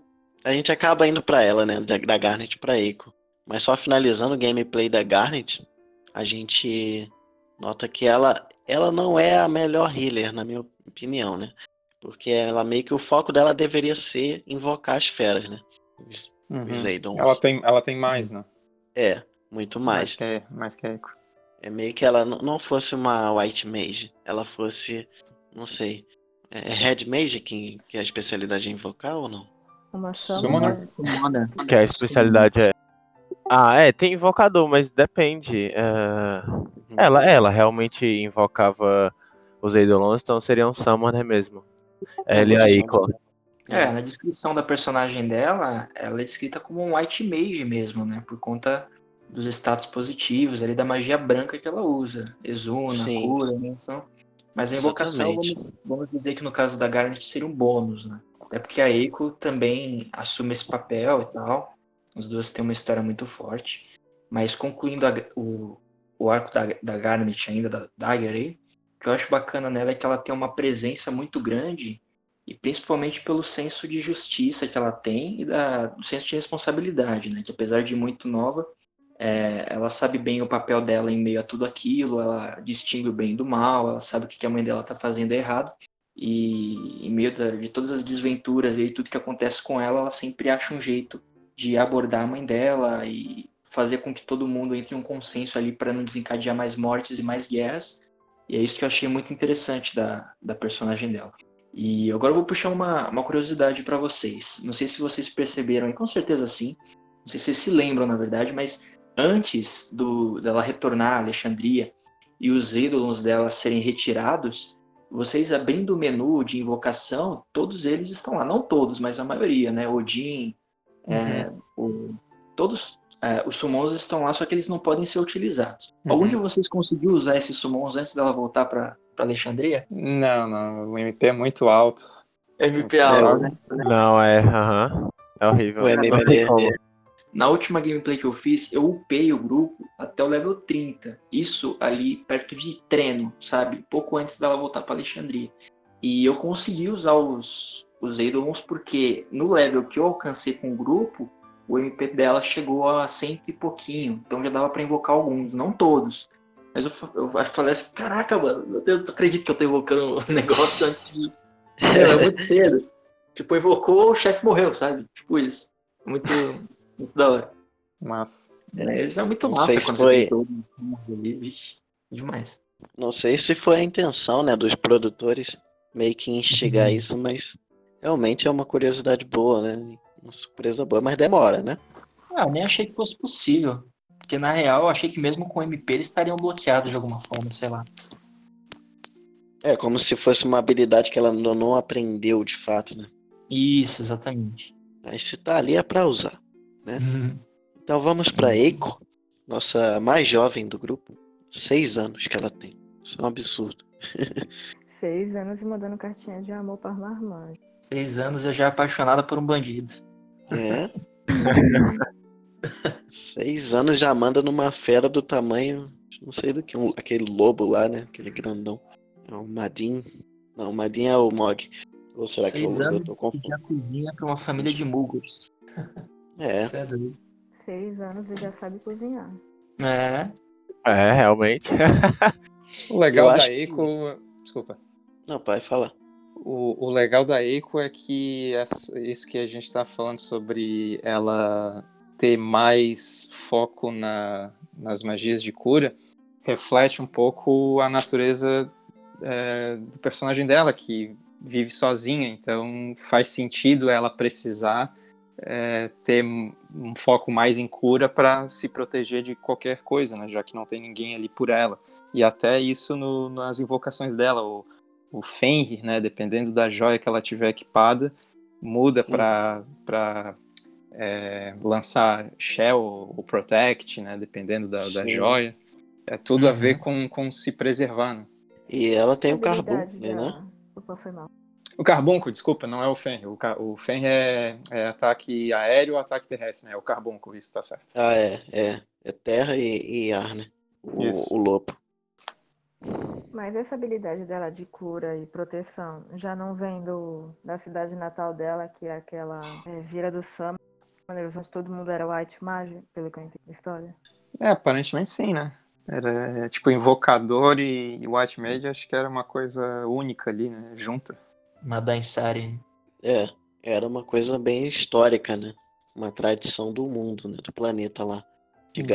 A gente acaba indo para ela, né? Da, da Garnet para Eiko. Mas só finalizando o gameplay da Garnet, a gente nota que ela, ela não é a melhor healer, na minha opinião, né? Porque ela meio que o foco dela deveria ser invocar as feras, né? Os, uhum. Ela tem, ela tem mais, né? É, muito mais. Mais que, mais que Echo. É meio que ela não fosse uma White Mage, ela fosse, não sei, é Red Mage que, que é a especialidade de invocar ou não? Uma Summoner. Summoner. Que a especialidade é. Ah, é, tem invocador, mas depende. é, Ela, ela realmente invocava os Eidolons, então seria um Summoner mesmo. Ela e a Eiko. É, na descrição da personagem dela, ela é descrita como um White Mage mesmo, né? Por conta dos status positivos ali da magia branca que ela usa. Exuna, Sim. cura, né? Então, mas a invocação, vamos, vamos dizer que no caso da Garnet seria um bônus, né? Até porque a Eiko também assume esse papel e tal. Os dois têm uma história muito forte. Mas concluindo a- o, o arco da, da Garnet ainda, da Dagger aí, o que eu acho bacana nela é que ela tem uma presença muito grande e principalmente pelo senso de justiça que ela tem e da, do senso de responsabilidade, né? Que apesar de muito nova, é, ela sabe bem o papel dela em meio a tudo aquilo, ela distingue o bem do mal, ela sabe o que a mãe dela tá fazendo errado e em meio da- de todas as desventuras e tudo que acontece com ela, ela sempre acha um jeito de abordar a mãe dela e fazer com que todo mundo entre em um consenso ali para não desencadear mais mortes e mais guerras. E é isso que eu achei muito interessante da, da personagem dela. E agora eu vou puxar uma, uma curiosidade para vocês. Não sei se vocês perceberam, e com certeza sim. Não sei se vocês se lembram, na verdade, mas antes do, dela retornar a Alexandria e os ídolos dela serem retirados, vocês abrindo o menu de invocação, todos eles estão lá. Não todos, mas a maioria, né? Odin, é, o- todos é, os summons estão lá, só que eles não podem ser utilizados. Uhum. Algum de vocês conseguiu usar esses summons antes dela voltar para Alexandria? Não, não, o MP é muito alto. MP É, alto, né? Não, é. aham. É horrível. O MMD. como. Na última gameplay que eu fiz, eu upei o grupo até o level 30. Isso ali perto de treino, sabe? Pouco antes dela voltar para Alexandria. E eu consegui usar os, os Eidolons porque no level que eu alcancei com o grupo, o MP dela chegou a cento e pouquinho. Então já dava para invocar alguns, não todos. Mas eu, eu falei assim, caraca, mano, meu Deus, eu acredito que eu tô invocando o negócio antes de. Meu, é muito cedo. Tipo, invocou, o chefe morreu, sabe? Tipo isso. Muito, muito da hora. Mas Mas é muito Não massa sei se quando foi- você tem demais. Não sei se foi a intenção, né, dos produtores meio que instigar Uhum. isso, mas realmente é uma curiosidade boa, né? Uma surpresa boa, mas demora, né? Ah, eu nem achei que fosse possível. Porque na real eu achei que mesmo com o MP eles estariam bloqueados de alguma forma, sei lá. É como se fosse uma habilidade que ela não aprendeu de fato, né? Isso, exatamente. Aí se tá ali é pra usar. Então vamos pra Eiko, nossa mais jovem do grupo. Seis anos que ela tem. Isso é um absurdo. Seis anos e mandando cartinha de amor para marmanjo. Seis anos eu já apaixonada por um bandido. É. Seis anos já manda numa fera do tamanho, não sei do que, um- aquele lobo lá, né? Aquele grandão. É o Madin. Não, o Madin é o Mog. Ou será que Seis eu, eu anos tô e confundindo? já cozinha pra uma família de mugos. É, é. Seis anos e já sabe cozinhar. É. É, realmente. o legal Eu da acho que-. Desculpa. Não, pai, fala. O, o legal da Eiko é que essa- isso que a gente está falando sobre ela ter mais foco na, nas magias de cura reflete um pouco a natureza é, do personagem dela, que vive sozinha, então faz sentido ela precisar é, ter um foco mais em cura para se proteger de qualquer coisa, né, já que não tem ninguém ali por ela. E até isso no- nas invocações dela, o, o Fenrir, né, dependendo da joia que ela tiver equipada, muda para para lançar Shell ou Protect, né, dependendo da, da joia. É tudo a Uhum. ver com, com se preservar, né? E ela tem o carbuncle, né? Opa, foi mal. O carbunco, desculpa, não é o Fenrir. O, ca- o Fenrir é, é ataque aéreo ou ataque terrestre, né? É o carbunco, isso tá certo. Ah, é, é. É terra e, e ar, né? O, Isso. o lobo. Mas essa habilidade dela de cura e proteção já não vem do, da cidade natal dela, que é aquela é, Vira do Summer, onde todo mundo era White Mage, pelo que eu entendi da história. É, aparentemente sim, né? Era é, tipo Invocador e, White Mage, acho que era uma coisa única ali, né? Junta. Madansari. É, era uma coisa bem histórica, né? Uma tradição do mundo, né? Do planeta lá, de Uhum.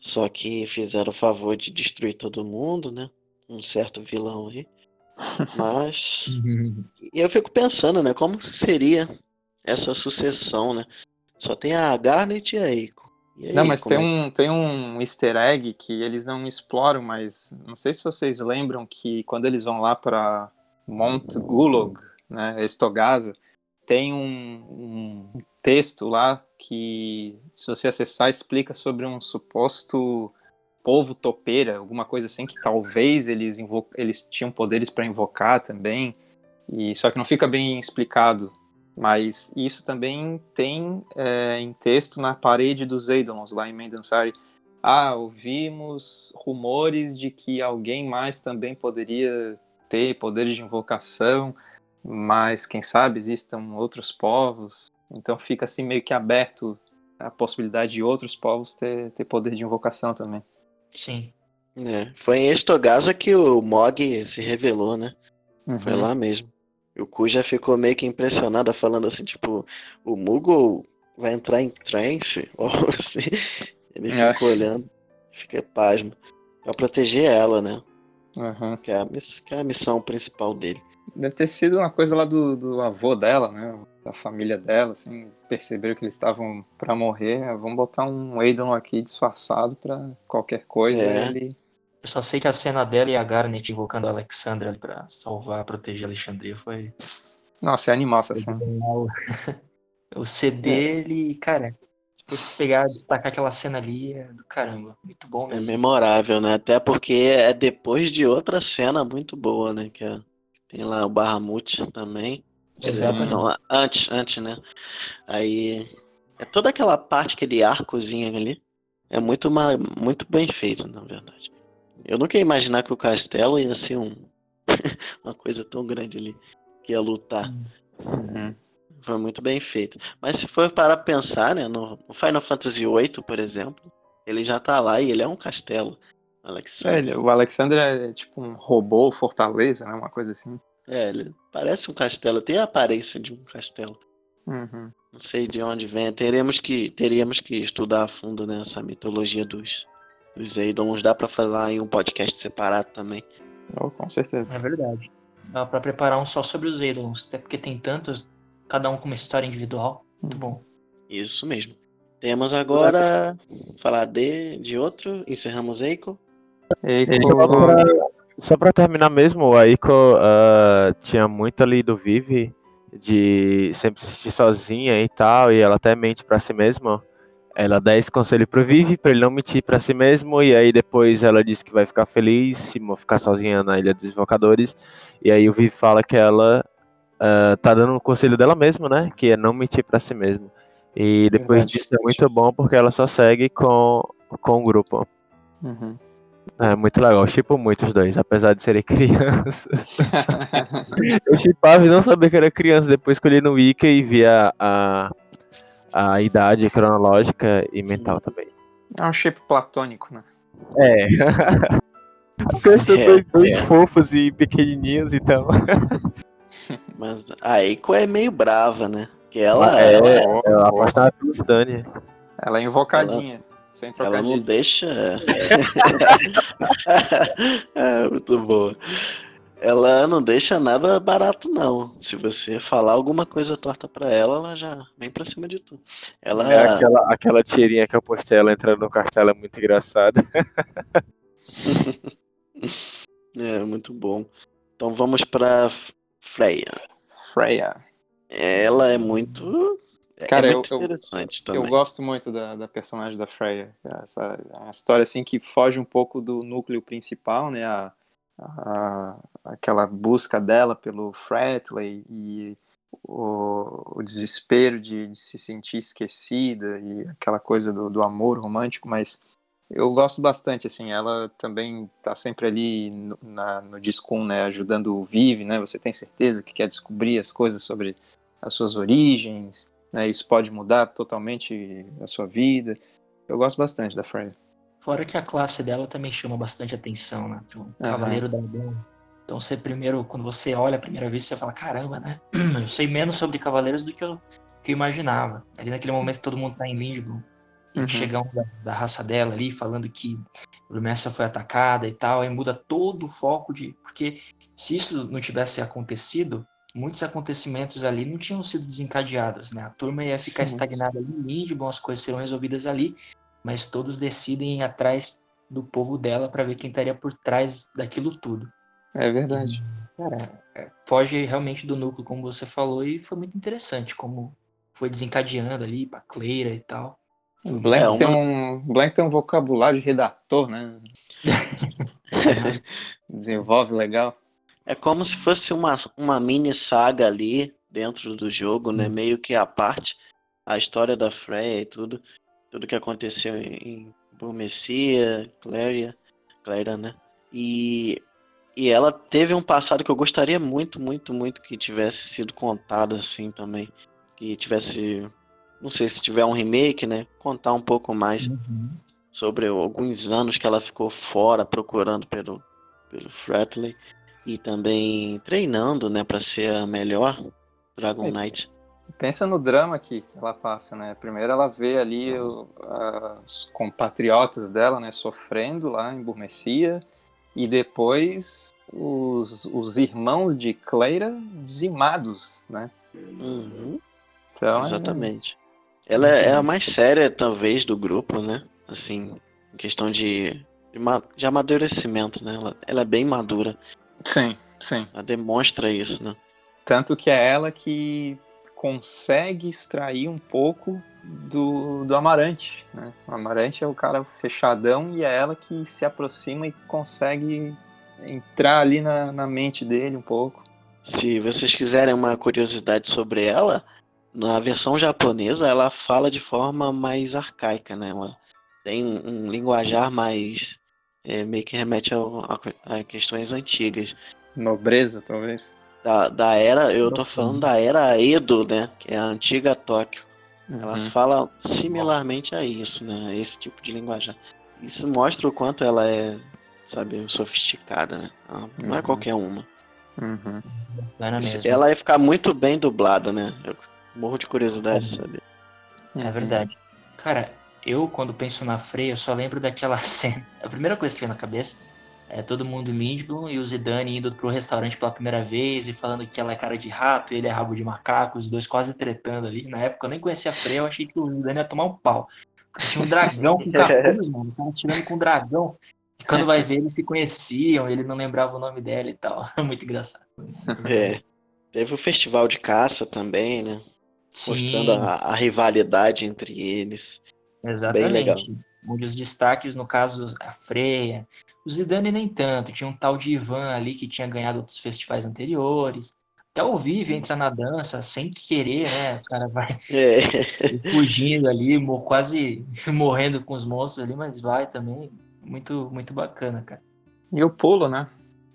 Só que fizeram o favor de destruir todo mundo, né? Um certo vilão aí. Mas. E eu fico pensando, né? Como seria essa sucessão, né? Só tem a Garnet e a Eiko. E aí, não, mas tem, é? um, tem um easter egg que eles não exploram, mas não sei se vocês lembram que quando eles vão lá para Mont Gulog, né, Estogasa, tem um, um texto lá que, se você acessar, explica sobre um suposto povo topeira, alguma coisa assim, que talvez eles, eles tinham poderes para invocar também, e só que não fica bem explicado. Mas isso também tem é, em texto na parede dos Eidolons, lá em Mendansari. Ah, ouvimos rumores de que alguém mais também poderia ter poderes de invocação, mas quem sabe existam outros povos. Então fica assim meio que aberto a possibilidade de outros povos ter, ter poder de invocação também. Sim. É, foi em Estogasa que o Mog se revelou, né? Uhum. Foi lá mesmo. E o Ku já ficou meio que impressionado, falando assim, tipo, o Moogle vai entrar em trance? Ou assim. Ele é. fica olhando, fica pasmo. Pra proteger ela, né? Uhum. Que, é a, que é a missão principal dele. Deve ter sido uma coisa lá do, do avô dela, né? Da família dela, assim, perceberam que eles estavam para morrer. Ah, vamos botar um Aidon aqui disfarçado para qualquer coisa. É. Ele... Eu só sei que a cena dela e a Garnet invocando a Alexandra para salvar, proteger a Alexandria foi. Nossa, é animal essa cena. o CD, é. ele, cara, pegar, destacar aquela cena ali é do caramba. Muito bom é mesmo. É memorável, né? Até porque é depois de outra cena muito boa, né? Que é tem lá o Bahamut também. Exatamente. Não, antes, antes, né? Aí é toda aquela parte, aquele arcozinho ali. É muito, muito bem feito, na verdade. Eu nunca ia imaginar que o castelo ia ser um, uma coisa tão grande ali. Que ia lutar. Uhum. Foi muito bem feito. Mas se for para pensar, né? No, no Final Fantasy VIII, por exemplo, ele já tá lá e ele é um castelo. Alexander. É, o Alexander é tipo um robô, fortaleza, né? Uma coisa assim. É, ele parece um castelo, tem a aparência de um castelo. Uhum. Não sei de onde vem. Teremos que, teríamos que estudar a fundo nessa mitologia dos, dos Eidons. Dá para falar em um podcast separado também. Oh, com certeza. É verdade. Dá para preparar um só sobre os Eidons, até porque tem tantos, cada um com uma história individual. Muito uhum. bom. Isso mesmo. Temos agora falar de, de outro. Encerramos Eiko. Eiko... Só pra terminar mesmo, a Eiko uh, tinha muito ali do Vive, de sempre assistir sozinha e tal, e ela até mente pra si mesma. Ela dá esse conselho pro Vive pra ele não mentir pra si mesmo, e aí depois ela diz que vai ficar feliz se ficar sozinha na Ilha dos Invocadores. E aí o Vive fala que ela uh, tá dando um conselho dela mesma, né? Que é não mentir pra si mesma. E depois Verdade, disso é muito bom porque ela só segue com, com o grupo. Uhum. É muito legal, eu chipo muito os dois, apesar de serem crianças. eu chipava e não sabia que era criança, depois escolhi no Wiki e vi a, a, a idade cronológica e mental também. É um chip platônico, né? É. Porque são é, dois, dois é. fofos e pequenininhos, então. Mas a Eiko é meio brava, né? Que ela é. Ela, é, ela apaixonada pelo Dani. Ela é invocadinha. Ela... Sem trocar Ela não deixa. é, muito boa. Ela não deixa nada barato, não. Se você falar alguma coisa torta para ela, ela já vem pra cima de tudo. Ela... É aquela, aquela tirinha que eu postei ela entrando no castelo é muito engraçada. é, muito bom. Então vamos pra Freya. Freya. Ela é muito é Cara, é eu, interessante eu, também. Eu gosto muito da, da personagem da Freya. Essa é uma história assim que foge um pouco do núcleo principal, né? A, a, aquela busca dela pelo Fretley e o, o desespero de, de, se sentir esquecida e aquela coisa do, do amor romântico, mas eu gosto bastante, assim, ela também tá sempre ali no, na, no Discum, né, ajudando o Vive, né, você tem certeza que quer descobrir as coisas sobre as suas origens, né? Isso pode mudar totalmente a sua vida. Eu gosto bastante da Freya. Fora que a classe dela também chama bastante atenção, né? O uhum. Cavaleiro da Dama. Então você primeiro, quando você olha a primeira vez, você fala, caramba, né? Eu sei menos sobre cavaleiros do que eu, que eu imaginava. Ali naquele momento todo mundo tá em Lindblom, uhum. chega um da, da, raça dela ali, falando que Brumessa foi atacada e tal, aí muda todo o foco de. Porque se isso não tivesse acontecido, muitos acontecimentos ali não tinham sido desencadeados, né? A turma ia ficar Sim. estagnada ali, de boas coisas serão resolvidas ali, mas todos decidem ir atrás do povo dela para ver quem estaria por trás daquilo tudo. É verdade. Cara, é, foge realmente do núcleo, como você falou, e foi muito interessante como foi desencadeando ali pra Cleira e tal. O Blank, é uma... tem um, Blank tem um vocabulário de redator, né? Desenvolve legal. É como se fosse uma, uma mini saga ali dentro do jogo, né? Sim. né? Meio que a parte, a história da Freya e tudo. Tudo que aconteceu em Burmecia, Cléria, Cléria, né? E, e ela teve um passado que eu gostaria muito, muito, muito que tivesse sido contado assim também. Que tivesse, não sei se tiver um remake, né? Contar um pouco mais uhum. sobre alguns anos que ela ficou fora procurando pelo, pelo Fretley e também treinando, né, para ser a melhor Dragon é, Knight. Pensa no drama que, que ela passa, né? Primeiro ela vê ali o, os compatriotas dela, né, sofrendo lá em Burmecia, e depois os, os irmãos de Cleira dizimados, né? Uhum. Então, é Exatamente. É... Ela é a mais séria, talvez, do grupo, né? Assim, em questão de, de amadurecimento, né? Ela, ela é bem madura. Sim, sim. Ela demonstra isso, né? Tanto que é ela que consegue extrair um pouco do, do Amarante, né? O Amarante é o cara fechadão e é ela que se aproxima e consegue entrar ali na, na mente dele um pouco. Se vocês quiserem uma curiosidade sobre ela, na versão japonesa ela fala de forma mais arcaica, né? Ela tem um linguajar mais é, meio que remete a, a, a, questões antigas. Nobreza, talvez. Da, da era, eu tô falando da era Edo, né? Que é a antiga Tóquio. Uhum. Ela fala similarmente a isso, né? Esse tipo de linguagem. Isso mostra o quanto ela é, sabe, sofisticada, né? Não é uhum. qualquer uma. Uhum. Ela ia ficar muito bem dublada, né? Eu morro de curiosidade de saber. É verdade. Cara, eu, quando penso na Freya, eu só lembro daquela cena. A primeira coisa que vem na cabeça é todo mundo em Midblom e o Zidane indo pro restaurante pela primeira vez e falando que ela é cara de rato e ele é rabo de macaco, os dois quase tretando ali. Na época eu nem conhecia a Freya, eu achei que o Zidane ia tomar um pau. Tinha um dragão com capuz, mano. Tava tirando com um dragão. E quando vai ver, eles se conheciam, ele não lembrava o nome dela e tal. Muito engraçado. É. Teve o festival de caça também, né? Sim. Mostrando a, a rivalidade entre eles. Exatamente. Um dos destaques, no caso, a Freia. O Zidane nem tanto. Tinha um tal de Ivan ali que tinha ganhado outros festivais anteriores. Até o Vive entra na dança sem querer, né? O cara vai é. fugindo ali, quase morrendo com os monstros ali, mas vai também. Muito, muito bacana, cara. E o pulo, né?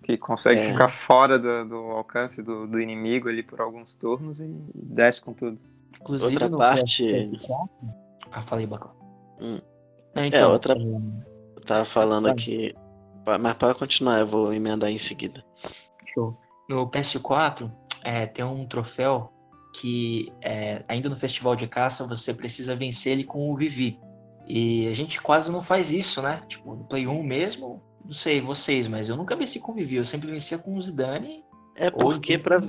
Que consegue é. ficar fora do, do alcance do, do, inimigo ali por alguns turnos e desce com tudo. Inclusive, Outra parte. Ah, falei, Bacão. Hum. É, então, é, outra. Eu tava falando aqui. Mas para continuar, eu vou emendar em seguida. Show. No PS4 é, tem um troféu que, é, ainda no festival de caça, você precisa vencer ele com o Vivi. E a gente quase não faz isso, né? Tipo, no Play 1 mesmo, não sei vocês, mas eu nunca venci com o Vivi. Eu sempre vencia com o Zidane. É porque para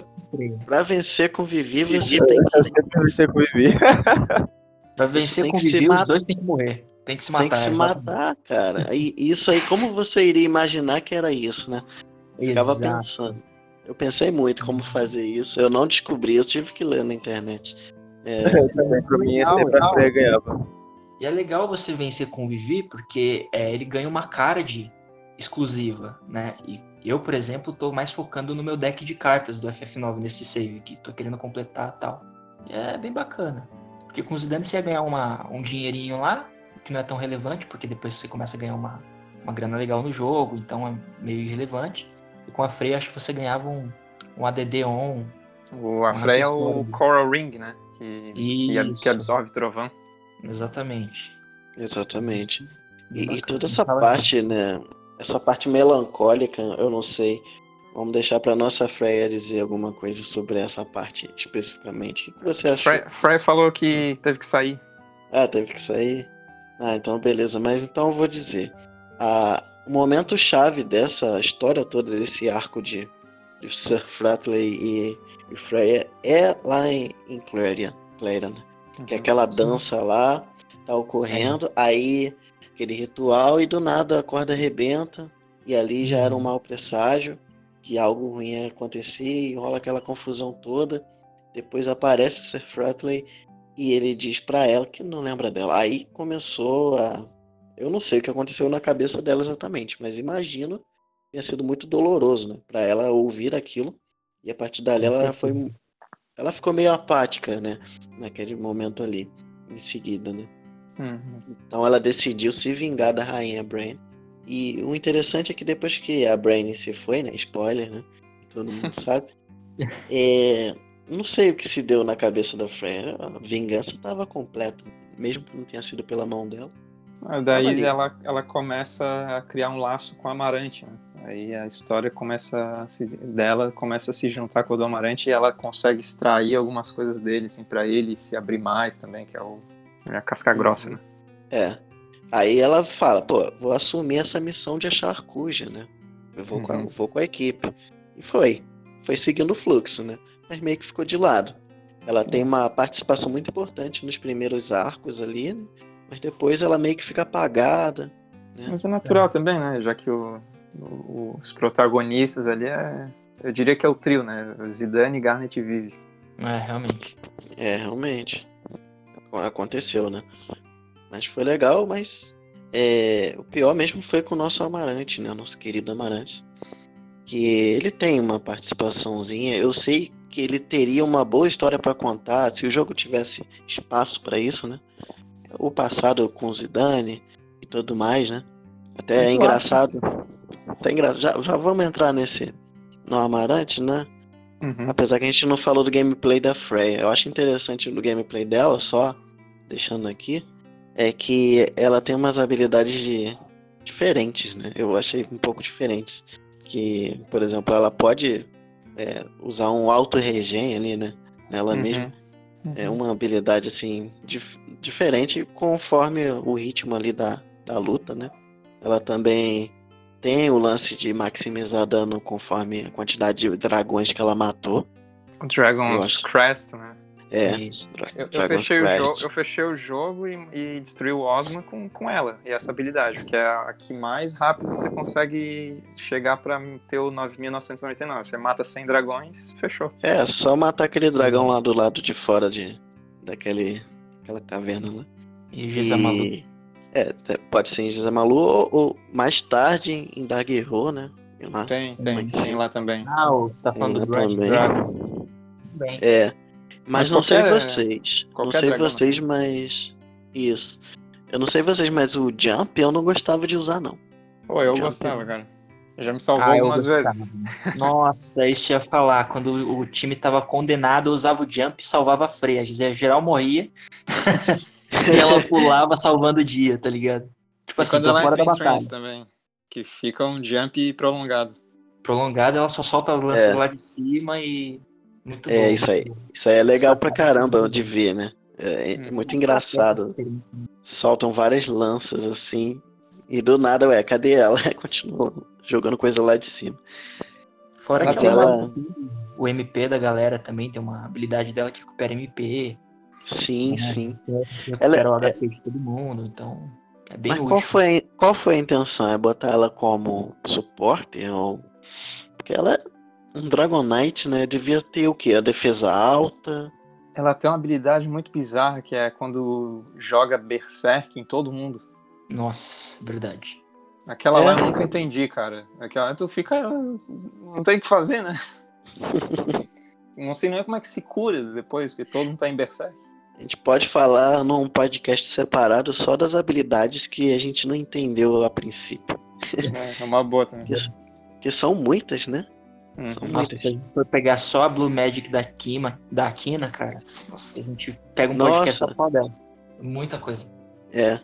pra vencer com o Vivi, você tem que. Vencer com o Vivi. Pra vencer com o os dois tem que morrer. Tem que se matar. Tem que se exatamente. matar, cara. E isso aí, como você iria imaginar que era isso, né? Eu ficava Exato. pensando. Eu pensei muito como fazer isso. Eu não descobri, eu tive que ler na internet. É, pra mim, sempre a ganhava. E é legal você vencer com o Vivi, porque é, ele ganha uma cara de exclusiva, né? E eu, por exemplo, tô mais focando no meu deck de cartas do FF9 nesse save, que tô querendo completar e tal. E é bem bacana. Porque com o Zidane você ia ganhar uma, um dinheirinho lá, que não é tão relevante, porque depois você começa a ganhar uma, uma grana legal no jogo, então é meio irrelevante. E com a Freya acho que você ganhava um, um ADD on. O, a Freya é o Coral Ring, né? Que, que, que, absorve trovão. Exatamente. Exatamente. E, e toda essa parte, né? Essa parte melancólica, eu não sei. Vamos deixar para nossa Freya dizer alguma coisa sobre essa parte especificamente. O que você achou? Freya, Freya falou que teve que sair. Ah, teve que sair? Ah, então beleza. Mas então eu vou dizer. A, o momento chave dessa história toda, desse arco de, de Sir Fratley e, e Freya é lá em, em Clerian, Clerian né? que é uhum. aquela dança lá, tá ocorrendo, é. aí aquele ritual e do nada a corda arrebenta e ali já era um uhum. mau presságio que algo ruim ia acontecer e rola aquela confusão toda. Depois aparece Sir Fratley e ele diz para ela que não lembra dela. Aí começou a eu não sei o que aconteceu na cabeça dela exatamente, mas imagino que tenha sido muito doloroso, né, para ela ouvir aquilo. E a partir dali ela foi ela ficou meio apática, né, naquele momento ali, em seguida, né? Uhum. Então ela decidiu se vingar da rainha Brain. E o interessante é que depois que a Brain se foi, né? Spoiler, né? Todo mundo sabe. É, não sei o que se deu na cabeça da Freya. A vingança estava completa, mesmo que não tenha sido pela mão dela. Ah, daí ela, ela começa a criar um laço com a Amarante. Né? Aí a história começa se, dela começa a se juntar com o do Amarante e ela consegue extrair algumas coisas dele, assim, para ele se abrir mais também, que é o é a casca grossa, né? É. Aí ela fala, pô, vou assumir essa missão de achar Cuja, né? Eu vou, uhum. com a, uhum. vou com a equipe. E foi. Foi seguindo o fluxo, né? Mas meio que ficou de lado. Ela tem uma participação muito importante nos primeiros arcos ali, né? mas depois ela meio que fica apagada. Né? Mas é natural é. também, né? Já que o, o, os protagonistas ali é. Eu diria que é o trio, né? Zidane, Garnet e Vivi. É, realmente. É, realmente aconteceu, né? Mas foi legal, mas é, o pior mesmo foi com o nosso Amarante, né? Nosso querido Amarante. Que ele tem uma participaçãozinha. Eu sei que ele teria uma boa história para contar se o jogo tivesse espaço para isso, né? O passado com o Zidane e tudo mais, né? Até é engraçado. Até engraçado. Já, já vamos entrar nesse no Amarante, né? Uhum. Apesar que a gente não falou do gameplay da Freya. Eu acho interessante no gameplay dela, só deixando aqui, é que ela tem umas habilidades de... diferentes, né? Eu achei um pouco diferentes. Que, por exemplo, ela pode é, usar um auto regen ali, né? Nela uhum. mesma. Uhum. É uma habilidade, assim, dif diferente conforme o ritmo ali da, da luta, né? Ela também tem o lance de maximizar dano conforme a quantidade de dragões que ela matou. Dragon's Crest, né? É. Eu, eu, fechei o jogo, eu fechei o jogo e, e destruí o Osman com, com ela e essa habilidade, que é a que mais rápido você consegue chegar pra ter o 9.999. Você mata 100 dragões, fechou. É, só matar aquele dragão lá do lado de fora de, daquele aquela caverna lá. E Gizamalu. E, é, pode ser em Gizamalu ou, ou mais tarde em Daguerro, né? Lá, tem, tem, tem lá também. Ah, você tá falando do Grand Dragon. Bem. É. Mas, mas não qualquer, sei vocês. Não sei vocês, mas. Isso. Eu não sei vocês, mas o Jump eu não gostava de usar, não. Pô, eu gostava, cara. Já me salvou ah, algumas vezes. Nossa, isso ia falar. Quando o time tava condenado, eu usava o jump e salvava a freia. A geral morria. e ela pulava salvando o dia, tá ligado? Tipo e assim, quando ela fora da batalha. também. Que fica um jump prolongado. Prolongado, ela só solta as lanças é. lá de cima e muito é, bom. isso aí. Isso aí é legal pra caramba de ver, né? É, é muito engraçado. Soltam várias lanças assim. E do nada, ué, cadê ela? Continua jogando coisa lá de cima. Fora que ela... o MP da galera também tem uma habilidade dela que recupera MP. Sim, né? sim. Recupera ela, o HP é... de todo mundo, então é bem Mas útil. Qual foi, qual foi a intenção? É botar ela como suporte? Ou... Porque ela um Dragon Knight, né? Devia ter o quê? A defesa alta. Ela tem uma habilidade muito bizarra que é quando joga Berserk em todo mundo. Nossa, verdade. Aquela é. lá eu nunca entendi, cara. Aquela tu fica. Não tem o que fazer, né? não sei nem como é que se cura depois, porque todo mundo tá em Berserk. A gente pode falar num podcast separado só das habilidades que a gente não entendeu a princípio. É, é uma boa também. que, que são muitas, né? Uhum. Nossa, se a gente for pegar só a Blue Magic da Kima, da Kina, cara, nossa, a gente pega um podcast só pra dela. Muita coisa. É.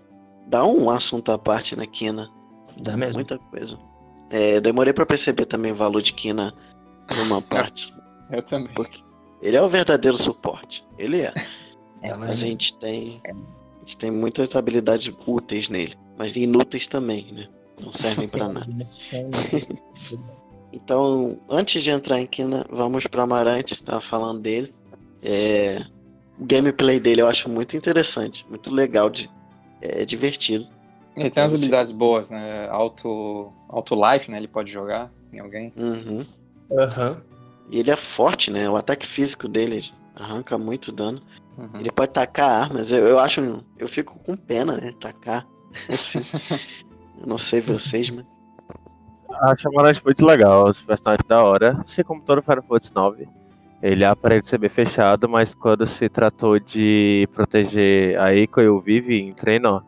Dá um assunto à parte na Kina. Dá mesmo. Muita coisa. É, demorei pra perceber também o valor de Kina numa parte. Eu também. Porque ele é o verdadeiro suporte. Ele é. é mas a gente tem. A gente tem muitas habilidades úteis nele. Mas inúteis também, né? Não servem pra nada. Então, antes de entrar em Kina, vamos para Amarante, tava falando dele. É, o gameplay dele eu acho muito interessante, muito legal, de, é divertido. Ele tem umas habilidades boas, né? Auto, auto life, né? Ele pode jogar em alguém. Uhum. Aham. E ele é forte, né? O ataque físico dele arranca muito dano. Uhum. Ele pode tacar armas. Eu, eu acho. Eu fico com pena, né? Tacar. Assim. eu não sei vocês, mas. Acho Amarante muito legal, os personagens da hora. Assim como todo Final Fantasy IX. Ele aparenta ser bem fechado, mas quando se tratou de proteger a Eiko e o Vivi em treino,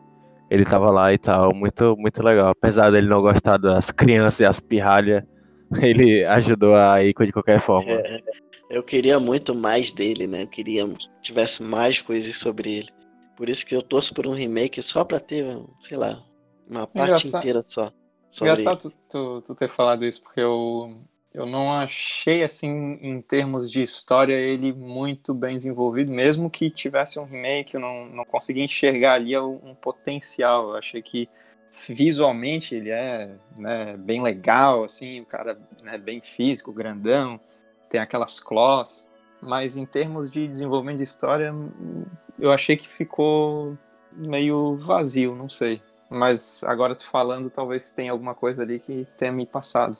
ele tava lá e tal. Muito, muito legal. Apesar dele não gostar das crianças e as pirralhas, ele ajudou a Eiko de qualquer forma. É, eu queria muito mais dele, né? Eu queria que tivesse mais coisas sobre ele. Por isso que eu torço por um remake só pra ter, sei lá, uma parte Engraçado. inteira só. Sobre Engraçado tu, tu, tu ter falado isso, porque eu, eu não achei, assim, em termos de história, ele muito bem desenvolvido, mesmo que tivesse um remake, eu não, não consegui enxergar ali um potencial. Eu achei que visualmente ele é né, bem legal, assim, o cara né, bem físico, grandão, tem aquelas claws, mas em termos de desenvolvimento de história, eu achei que ficou meio vazio, não sei. Mas agora tu falando, talvez tenha alguma coisa ali que tenha me passado.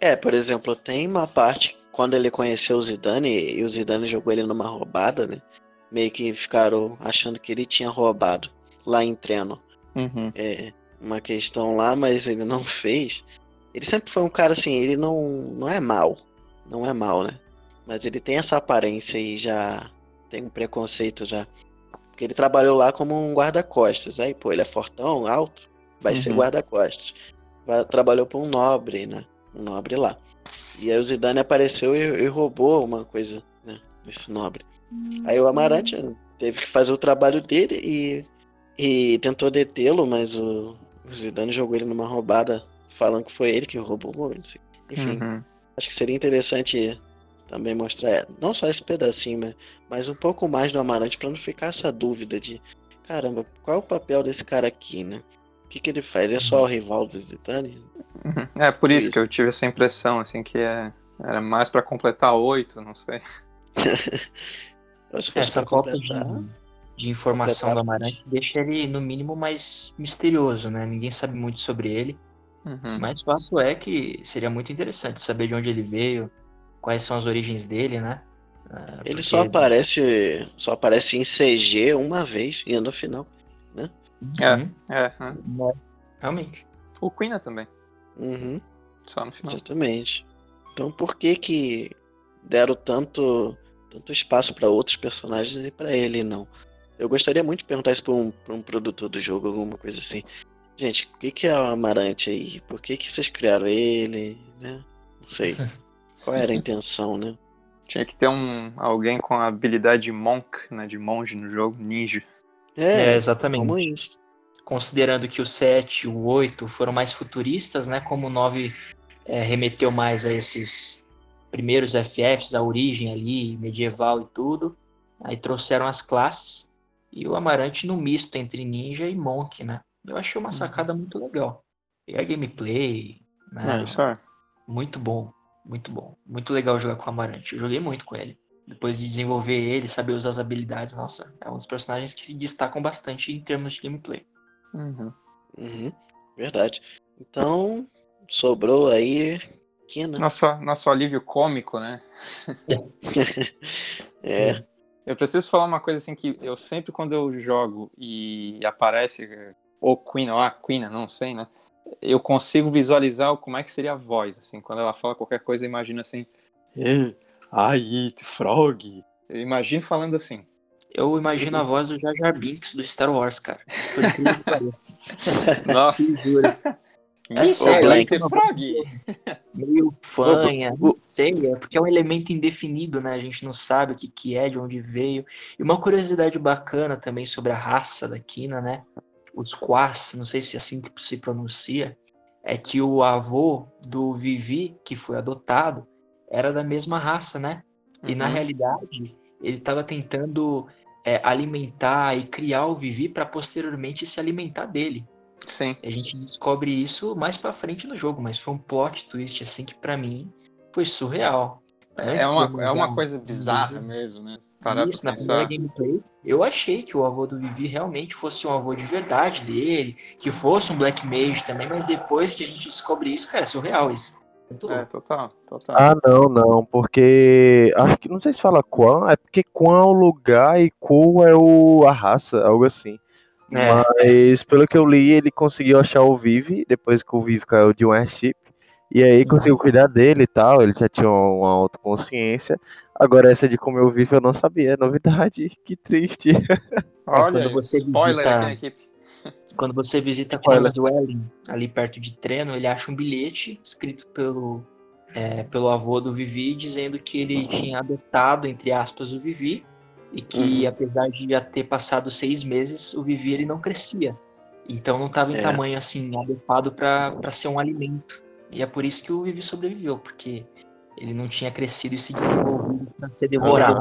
É, por exemplo, tem uma parte quando ele conheceu o Zidane e o Zidane jogou ele numa roubada, né? Meio que ficaram achando que ele tinha roubado lá em treino. Uhum. É uma questão lá, mas ele não fez. Ele sempre foi um cara assim, ele não, não é mal. Não é mal, né? Mas ele tem essa aparência e já tem um preconceito já. Porque ele trabalhou lá como um guarda-costas. Aí, pô, ele é fortão, alto, vai ser Uhum. guarda-costas. Vai- Trabalhou para um nobre, né? Um nobre lá. E aí o Zidane apareceu e, e roubou uma coisa, né? Desse nobre. Aí o Amarante teve que fazer o trabalho dele e, e tentou detê-lo, mas o, o Zidane jogou ele numa roubada, falando que foi ele que roubou. não sei. Enfim, Uhum. acho que seria interessante também mostrar é, não só esse pedacinho, mas, mas um pouco mais do Amarante pra não ficar essa dúvida de caramba, qual é o papel desse cara aqui, né? O que, que ele faz? Ele é só o rival do Zidane? Uhum. É por isso, Isso. que eu tive essa impressão, assim, que é, era mais pra completar oito, não sei. Se fosse Essa falta de, de informação do. Amarante deixa ele, no mínimo, mais misterioso, né? Ninguém sabe muito sobre ele. Uhum. Mas o fato é que seria muito interessante saber de onde ele veio, quais são as origens dele, né? Ele porque- só aparece. Só aparece em CG uma vez e no final. É. Uhum. É, uhum. Realmente. O Queen também, Uhum, só no final. exatamente. Então por que que deram tanto, tanto espaço para outros personagens e para ele não? Eu gostaria muito de perguntar isso pra um, pra um produtor do jogo, alguma coisa assim. Gente, o que, que é o Amarante aí? Por que, que vocês criaram ele? Né? Não sei. Qual era a intenção, né? Tinha que ter um, alguém com a habilidade de monk, né, de monge no jogo, ninja. É, É, exatamente. como isso. Considerando que o 7 e o 8 foram mais futuristas, né? Como o 9 é, remeteu mais a esses primeiros FFs, a origem ali, medieval e tudo. Aí trouxeram as classes e o Amarante no misto entre ninja e monk, né? Eu achei uma sacada muito legal. E a gameplay, né? É, isso é. Muito bom, muito bom. Muito legal jogar com o Amarante. Eu joguei muito com ele. Depois de desenvolver ele, saber usar as habilidades, nossa, é um dos personagens que se destacam bastante em termos de gameplay. Uhum. Uhum, verdade. Então, sobrou aí. Kina. Nosso, nosso alívio cômico, né? É. Eu preciso falar uma coisa assim que eu sempre quando eu jogo e aparece ou Queen ou a Queen, não sei, né? Eu consigo visualizar como é que seria a voz, assim, quando ela fala qualquer coisa, eu imagino assim, Ei, I eat frog. Eu imagino falando assim. Eu imagino a voz do Jar Jar Binks do Star Wars, cara. Nossa, É sério, é frog. Meio fanha, O- não sei, é porque é um elemento indefinido, né? A gente não sabe o que, que é, de onde veio. E uma curiosidade bacana também sobre a raça da Kina, né? Os Quas, não sei se é assim que se pronuncia, é que o avô do Vivi, que foi adotado, era da mesma raça, né? E na Uhum. realidade, ele estava tentando é, alimentar e criar o Vivi para posteriormente se alimentar dele. Sim. A gente descobre isso mais pra frente no jogo, mas foi um plot twist, assim, que pra mim foi surreal. É uma, é uma coisa bizarra mesmo, né? Parar Isso, pra pensar. Na gameplay, eu achei que o avô do Vivi realmente fosse um avô de verdade dele, que fosse um Black Mage também, mas depois que a gente descobre isso, cara, é surreal isso. é, total, total. Ah, não, não, porque acho que não sei se fala Quan, é porque Quan é o lugar e Ku é o, a raça, algo assim. É. Mas pelo que eu li, ele conseguiu achar o Vivi depois que o Vivi caiu de um airship. E aí conseguiu cuidar dele e tal, ele já tinha uma autoconsciência. Agora essa de como eu vivo eu não sabia, é novidade, que triste. Olha, quando você spoiler visita, aqui na equipe. Quando você visita a do Ellen, ali perto de Treno, ele acha um bilhete escrito pelo, é, pelo avô do Vivi, dizendo que ele tinha adotado, entre aspas, o Vivi, e que uhum. apesar de já ter passado seis meses, o Vivi ele não crescia. Então não estava em é. tamanho assim, adequado para ser um alimento. E é por isso que o Vivi sobreviveu, porque ele não tinha crescido e se desenvolvido para ser devorado.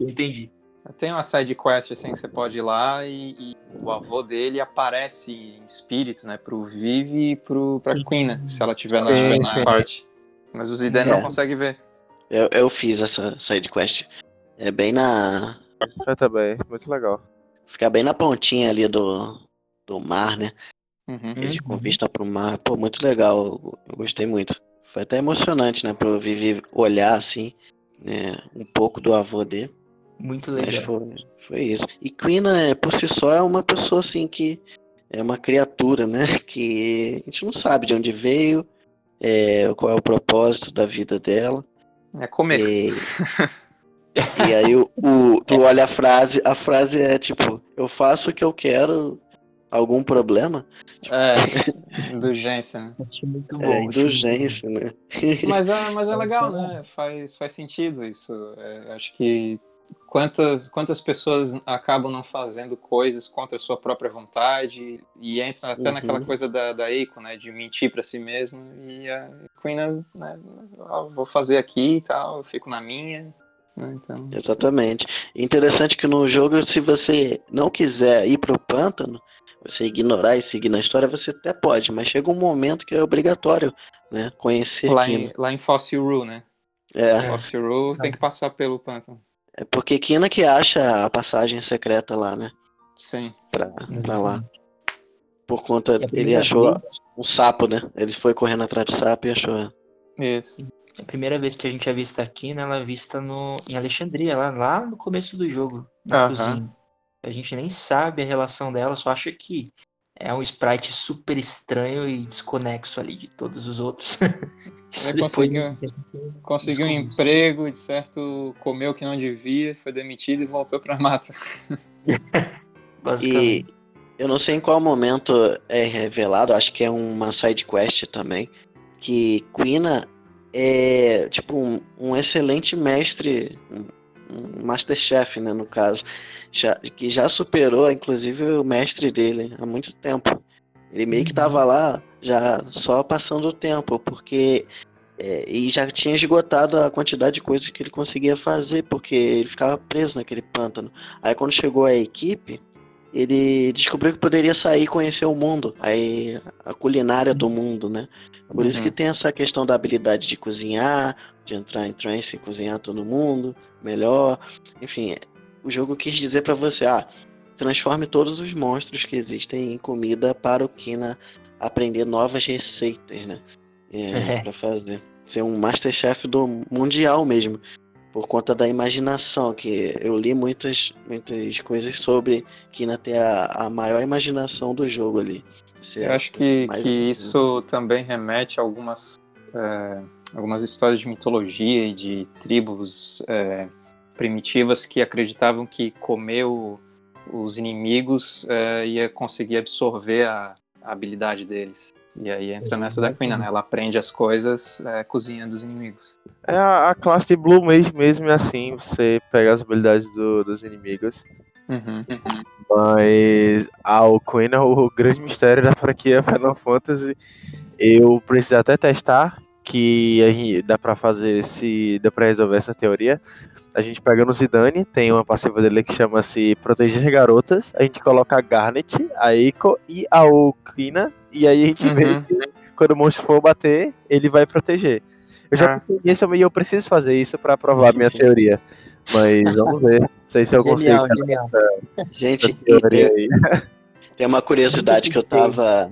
Entendi. Tem uma side quest assim que você pode ir lá e, e o avô dele aparece em espírito, né, pro Vivi e pro, pra Queen, né, se ela tiver na, sim, na parte. Mas os Iden é. não conseguem ver. Eu, eu fiz essa side quest. É bem na. Eu também, muito legal. Fica bem na pontinha ali do, do mar, né? Uhum. Ele com vista pro mar. Pô, muito legal. Eu gostei muito. Foi até emocionante, né? Pra eu Vivi olhar assim, né, um pouco do avô dele. Muito legal. Foi, foi, isso. E Queen, né, por si só, é uma pessoa assim que é uma criatura, né? Que a gente não sabe de onde veio, é, qual é o propósito da vida dela. É comer. E, e aí o, o, tu olha a frase, a frase é tipo, eu faço o que eu quero algum problema? É, indulgência, né? Muito é, bom. É, indulgência, né? Mas é, mas é legal, né? Faz, faz sentido isso. É, acho que quantas, quantas pessoas acabam não fazendo coisas contra a sua própria vontade e entram até uhum. naquela coisa da, da Eiko, né? De mentir para si mesmo e a Queen, né? Ah, vou fazer aqui e tal, eu fico na minha. Né? Então... Exatamente. Interessante que no jogo, se você não quiser ir pro pântano, você ignorar e seguir na história, você até pode, mas chega um momento que é obrigatório, né? Conhecer lá Em, lá em Fossil Rule, né? É. Fossil Rule tem que passar pelo pântano. É porque Kina que acha a passagem secreta lá, né? Sim. Pra, pra lá. Por conta, ele achou vez... um sapo, né? Ele foi correndo atrás do sapo e achou. Isso. A primeira vez que a gente é vista aqui, né? Ela é vista no, em Alexandria, lá, lá no começo do jogo, na uh -huh. cozinha. A gente nem sabe a relação dela, só acha que é um sprite super estranho e desconexo ali de todos os outros. Conseguiu, conseguiu um emprego, de certo, comeu o que não devia, foi demitido e voltou pra mata. e eu não sei em qual momento é revelado, acho que é uma side quest também, que Quina é tipo um, um excelente mestre, um Masterchef, né, no caso, já, que já superou, inclusive, o mestre dele há muito tempo. Ele meio que tava lá já só passando o tempo, porque é, e já tinha esgotado a quantidade de coisas que ele conseguia fazer, porque ele ficava preso naquele pântano. Aí quando chegou a equipe, ele descobriu que poderia sair e conhecer o mundo, aí a culinária Sim. do mundo, né? Por uhum. isso que tem essa questão da habilidade de cozinhar, de entrar em trance e cozinhar todo mundo melhor. Enfim, o jogo quis dizer para você, ah, transforme todos os monstros que existem em comida para o Kina aprender novas receitas, né? É, é. para fazer. Ser um Masterchef do mundial mesmo. Por conta da imaginação, que eu li muitas, muitas coisas sobre Kina ter a, a maior imaginação do jogo ali. eu acho que, que isso também remete a algumas, é, algumas histórias de mitologia e de tribos é, primitivas que acreditavam que comer o, os inimigos é, ia conseguir absorver a, a, habilidade deles. E aí entra nessa da Queen, né? Ela aprende as coisas é, cozinhando os inimigos. É a, a classe Blue Mage mesmo é assim, você pega as habilidades do, dos inimigos. Uhum, uhum. Mas a Queen é o grande mistério da franquia Final Fantasy. Eu preciso até testar, que a gente, dá para fazer se dá para resolver essa teoria. A gente pega no Zidane, tem uma passiva dele que chama-se Proteger Garotas. A gente coloca a Garnet, a Eiko e a Okina. E aí a gente uhum. vê que quando o monstro for bater, ele vai proteger. Eu já ah. isso e eu preciso fazer isso para provar minha teoria. Mas vamos ver. Não sei se eu consigo. Genial, Gente, tem, tem uma curiosidade que eu tava,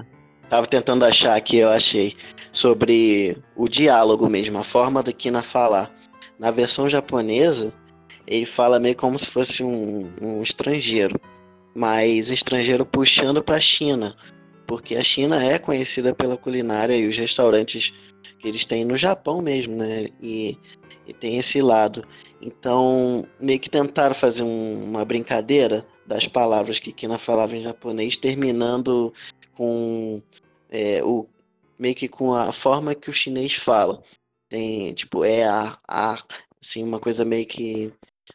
tava tentando achar aqui, eu achei. Sobre o diálogo mesmo, a forma da Kina falar. Na versão japonesa, ele fala meio como se fosse um, um estrangeiro. Mas estrangeiro puxando pra China. Porque a China é conhecida pela culinária e os restaurantes que eles têm no Japão mesmo, né? E, e tem esse lado. Então, meio que tentaram fazer um, uma brincadeira das palavras que Kina falava em japonês, terminando com é, o meio que com a forma que o chinês fala. Tem, tipo, é a, a, assim, uma coisa meio que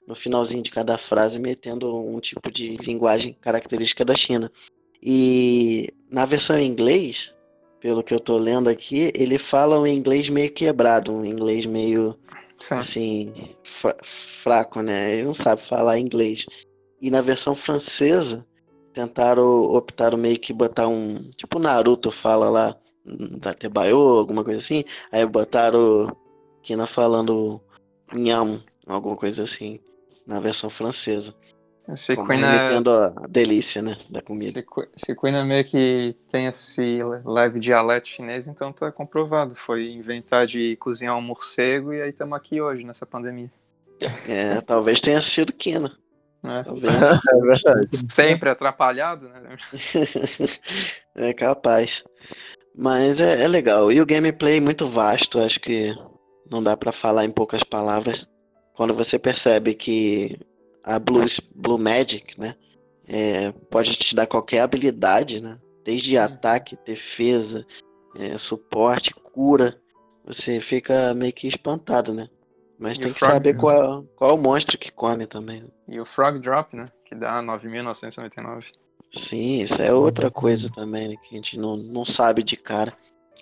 no finalzinho de cada frase metendo um tipo de linguagem característica da China. E na versão em inglês, pelo que eu tô lendo aqui, ele fala um inglês meio quebrado, um inglês meio Sim. assim, fraco, né? Ele não sabe falar inglês. E na versão francesa, tentaram, optaram meio que botar um. Tipo Naruto fala lá, da Tebayo, alguma coisa assim. Aí botaram Kina falando nham, alguma coisa assim, na versão francesa. Sequina... a delícia, né, da comida. Sequina meio que tem esse leve dialeto chinês, então tá comprovado. Foi inventar de cozinhar um morcego e aí estamos aqui hoje, nessa pandemia. É, talvez tenha sido Kina. É. Talvez. é verdade. Sempre atrapalhado, né? é capaz. Mas é, é legal. E o gameplay é muito vasto, acho que não dá para falar em poucas palavras. Quando você percebe que a Blue, Blue Magic, né? É, pode te dar qualquer habilidade, né? Desde uhum. ataque, defesa, é, suporte, cura. Você fica meio que espantado, né? Mas e tem que frog, saber qual, qual é o monstro que come também. Né? E o Frog Drop, né? Que dá 9.999. Sim, isso é outra coisa também, né? Que a gente não, não sabe de cara.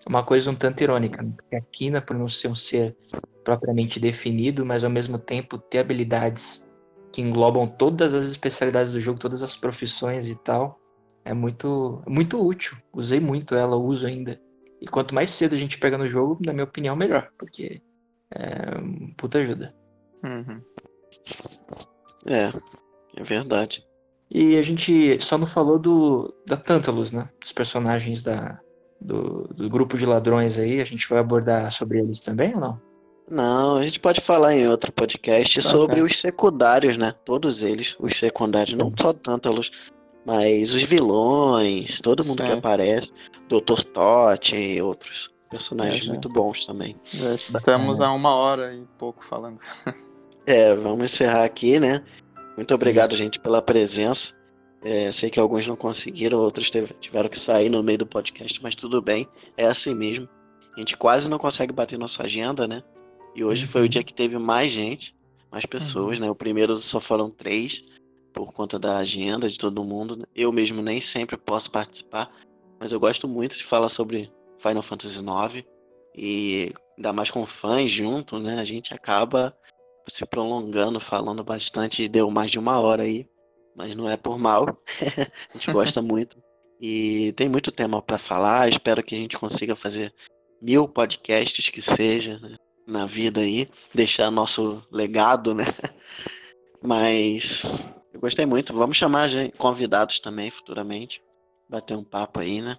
Uma coisa um tanto irônica, né? porque a Kina, por não ser um ser propriamente definido, mas ao mesmo tempo ter habilidades que englobam todas as especialidades do jogo, todas as profissões e tal. É muito, muito útil. Usei muito ela, uso ainda. E quanto mais cedo a gente pega no jogo, na minha opinião, melhor. Porque é puta ajuda. Uhum. É, é verdade. E a gente só não falou do da Tantalus, né? Dos personagens da, do, do grupo de ladrões aí. A gente vai abordar sobre eles também ou não? Não, a gente pode falar em outro podcast tá sobre certo. os secundários, né? Todos eles, os secundários, não só Tantalus, mas os vilões, todo mundo certo. que aparece, Dr. Tot e outros personagens é, muito bons também. Já estamos é. há uma hora e pouco falando. É, vamos encerrar aqui, né? Muito obrigado, gente, pela presença. É, sei que alguns não conseguiram, outros tiveram que sair no meio do podcast, mas tudo bem, é assim mesmo. A gente quase não consegue bater nossa agenda, né? E hoje foi o dia que teve mais gente, mais pessoas, uhum. né? O primeiro só foram três, por conta da agenda de todo mundo. Eu mesmo nem sempre posso participar, mas eu gosto muito de falar sobre Final Fantasy IX. E ainda mais com fãs junto, né? A gente acaba se prolongando, falando bastante. Deu mais de uma hora aí, mas não é por mal. a gente gosta muito. E tem muito tema para falar. Espero que a gente consiga fazer mil podcasts que seja. Né? Na vida aí, deixar nosso legado, né? Mas eu gostei muito. Vamos chamar convidados também futuramente, bater um papo aí, né?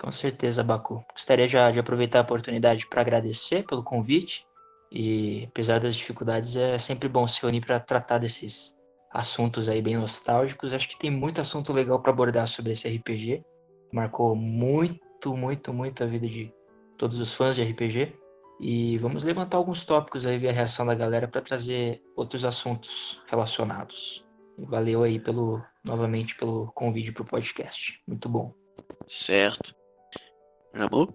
Com certeza, Baku. Gostaria já de aproveitar a oportunidade para agradecer pelo convite. E apesar das dificuldades, é sempre bom se reunir para tratar desses assuntos aí bem nostálgicos. Acho que tem muito assunto legal para abordar sobre esse RPG. Marcou muito, muito, muito a vida de todos os fãs de RPG. E vamos levantar alguns tópicos aí, ver a reação da galera para trazer outros assuntos relacionados. E valeu aí pelo novamente pelo convite para o podcast. Muito bom. Certo. Ramon?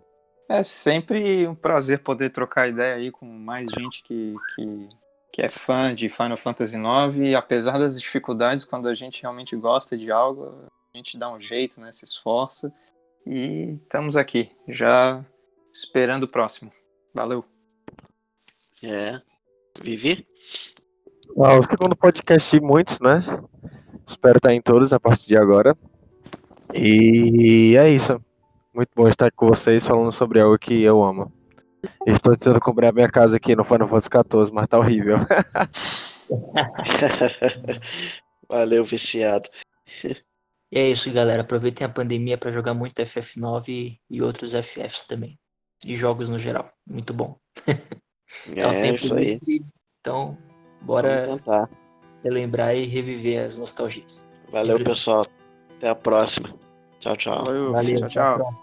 É sempre um prazer poder trocar ideia aí com mais gente que, que, que é fã de Final Fantasy IX. E apesar das dificuldades, quando a gente realmente gosta de algo, a gente dá um jeito, né? Se esforça. E estamos aqui, já esperando o próximo. Valeu. É. Vivi? Ah, o segundo podcast de muitos, né? Espero estar em todos a partir de agora. E é isso. Muito bom estar com vocês falando sobre algo que eu amo. Estou tentando comprar minha casa aqui no Final Fantasy XIV, mas tá horrível. Valeu, viciado. E é isso, galera. Aproveitem a pandemia para jogar muito FF9 e outros FFs também. E jogos no geral. Muito bom. é, é o tempo isso aí. Então, bora relembrar e reviver as nostalgias. Valeu, Sempre pessoal. Até a próxima. Tchau, tchau. Valeu. Valeu. Tchau, tchau.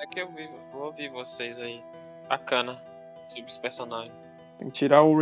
É que eu vou ouvir vocês aí. Bacana. Sobre os personagens. Tem que tirar o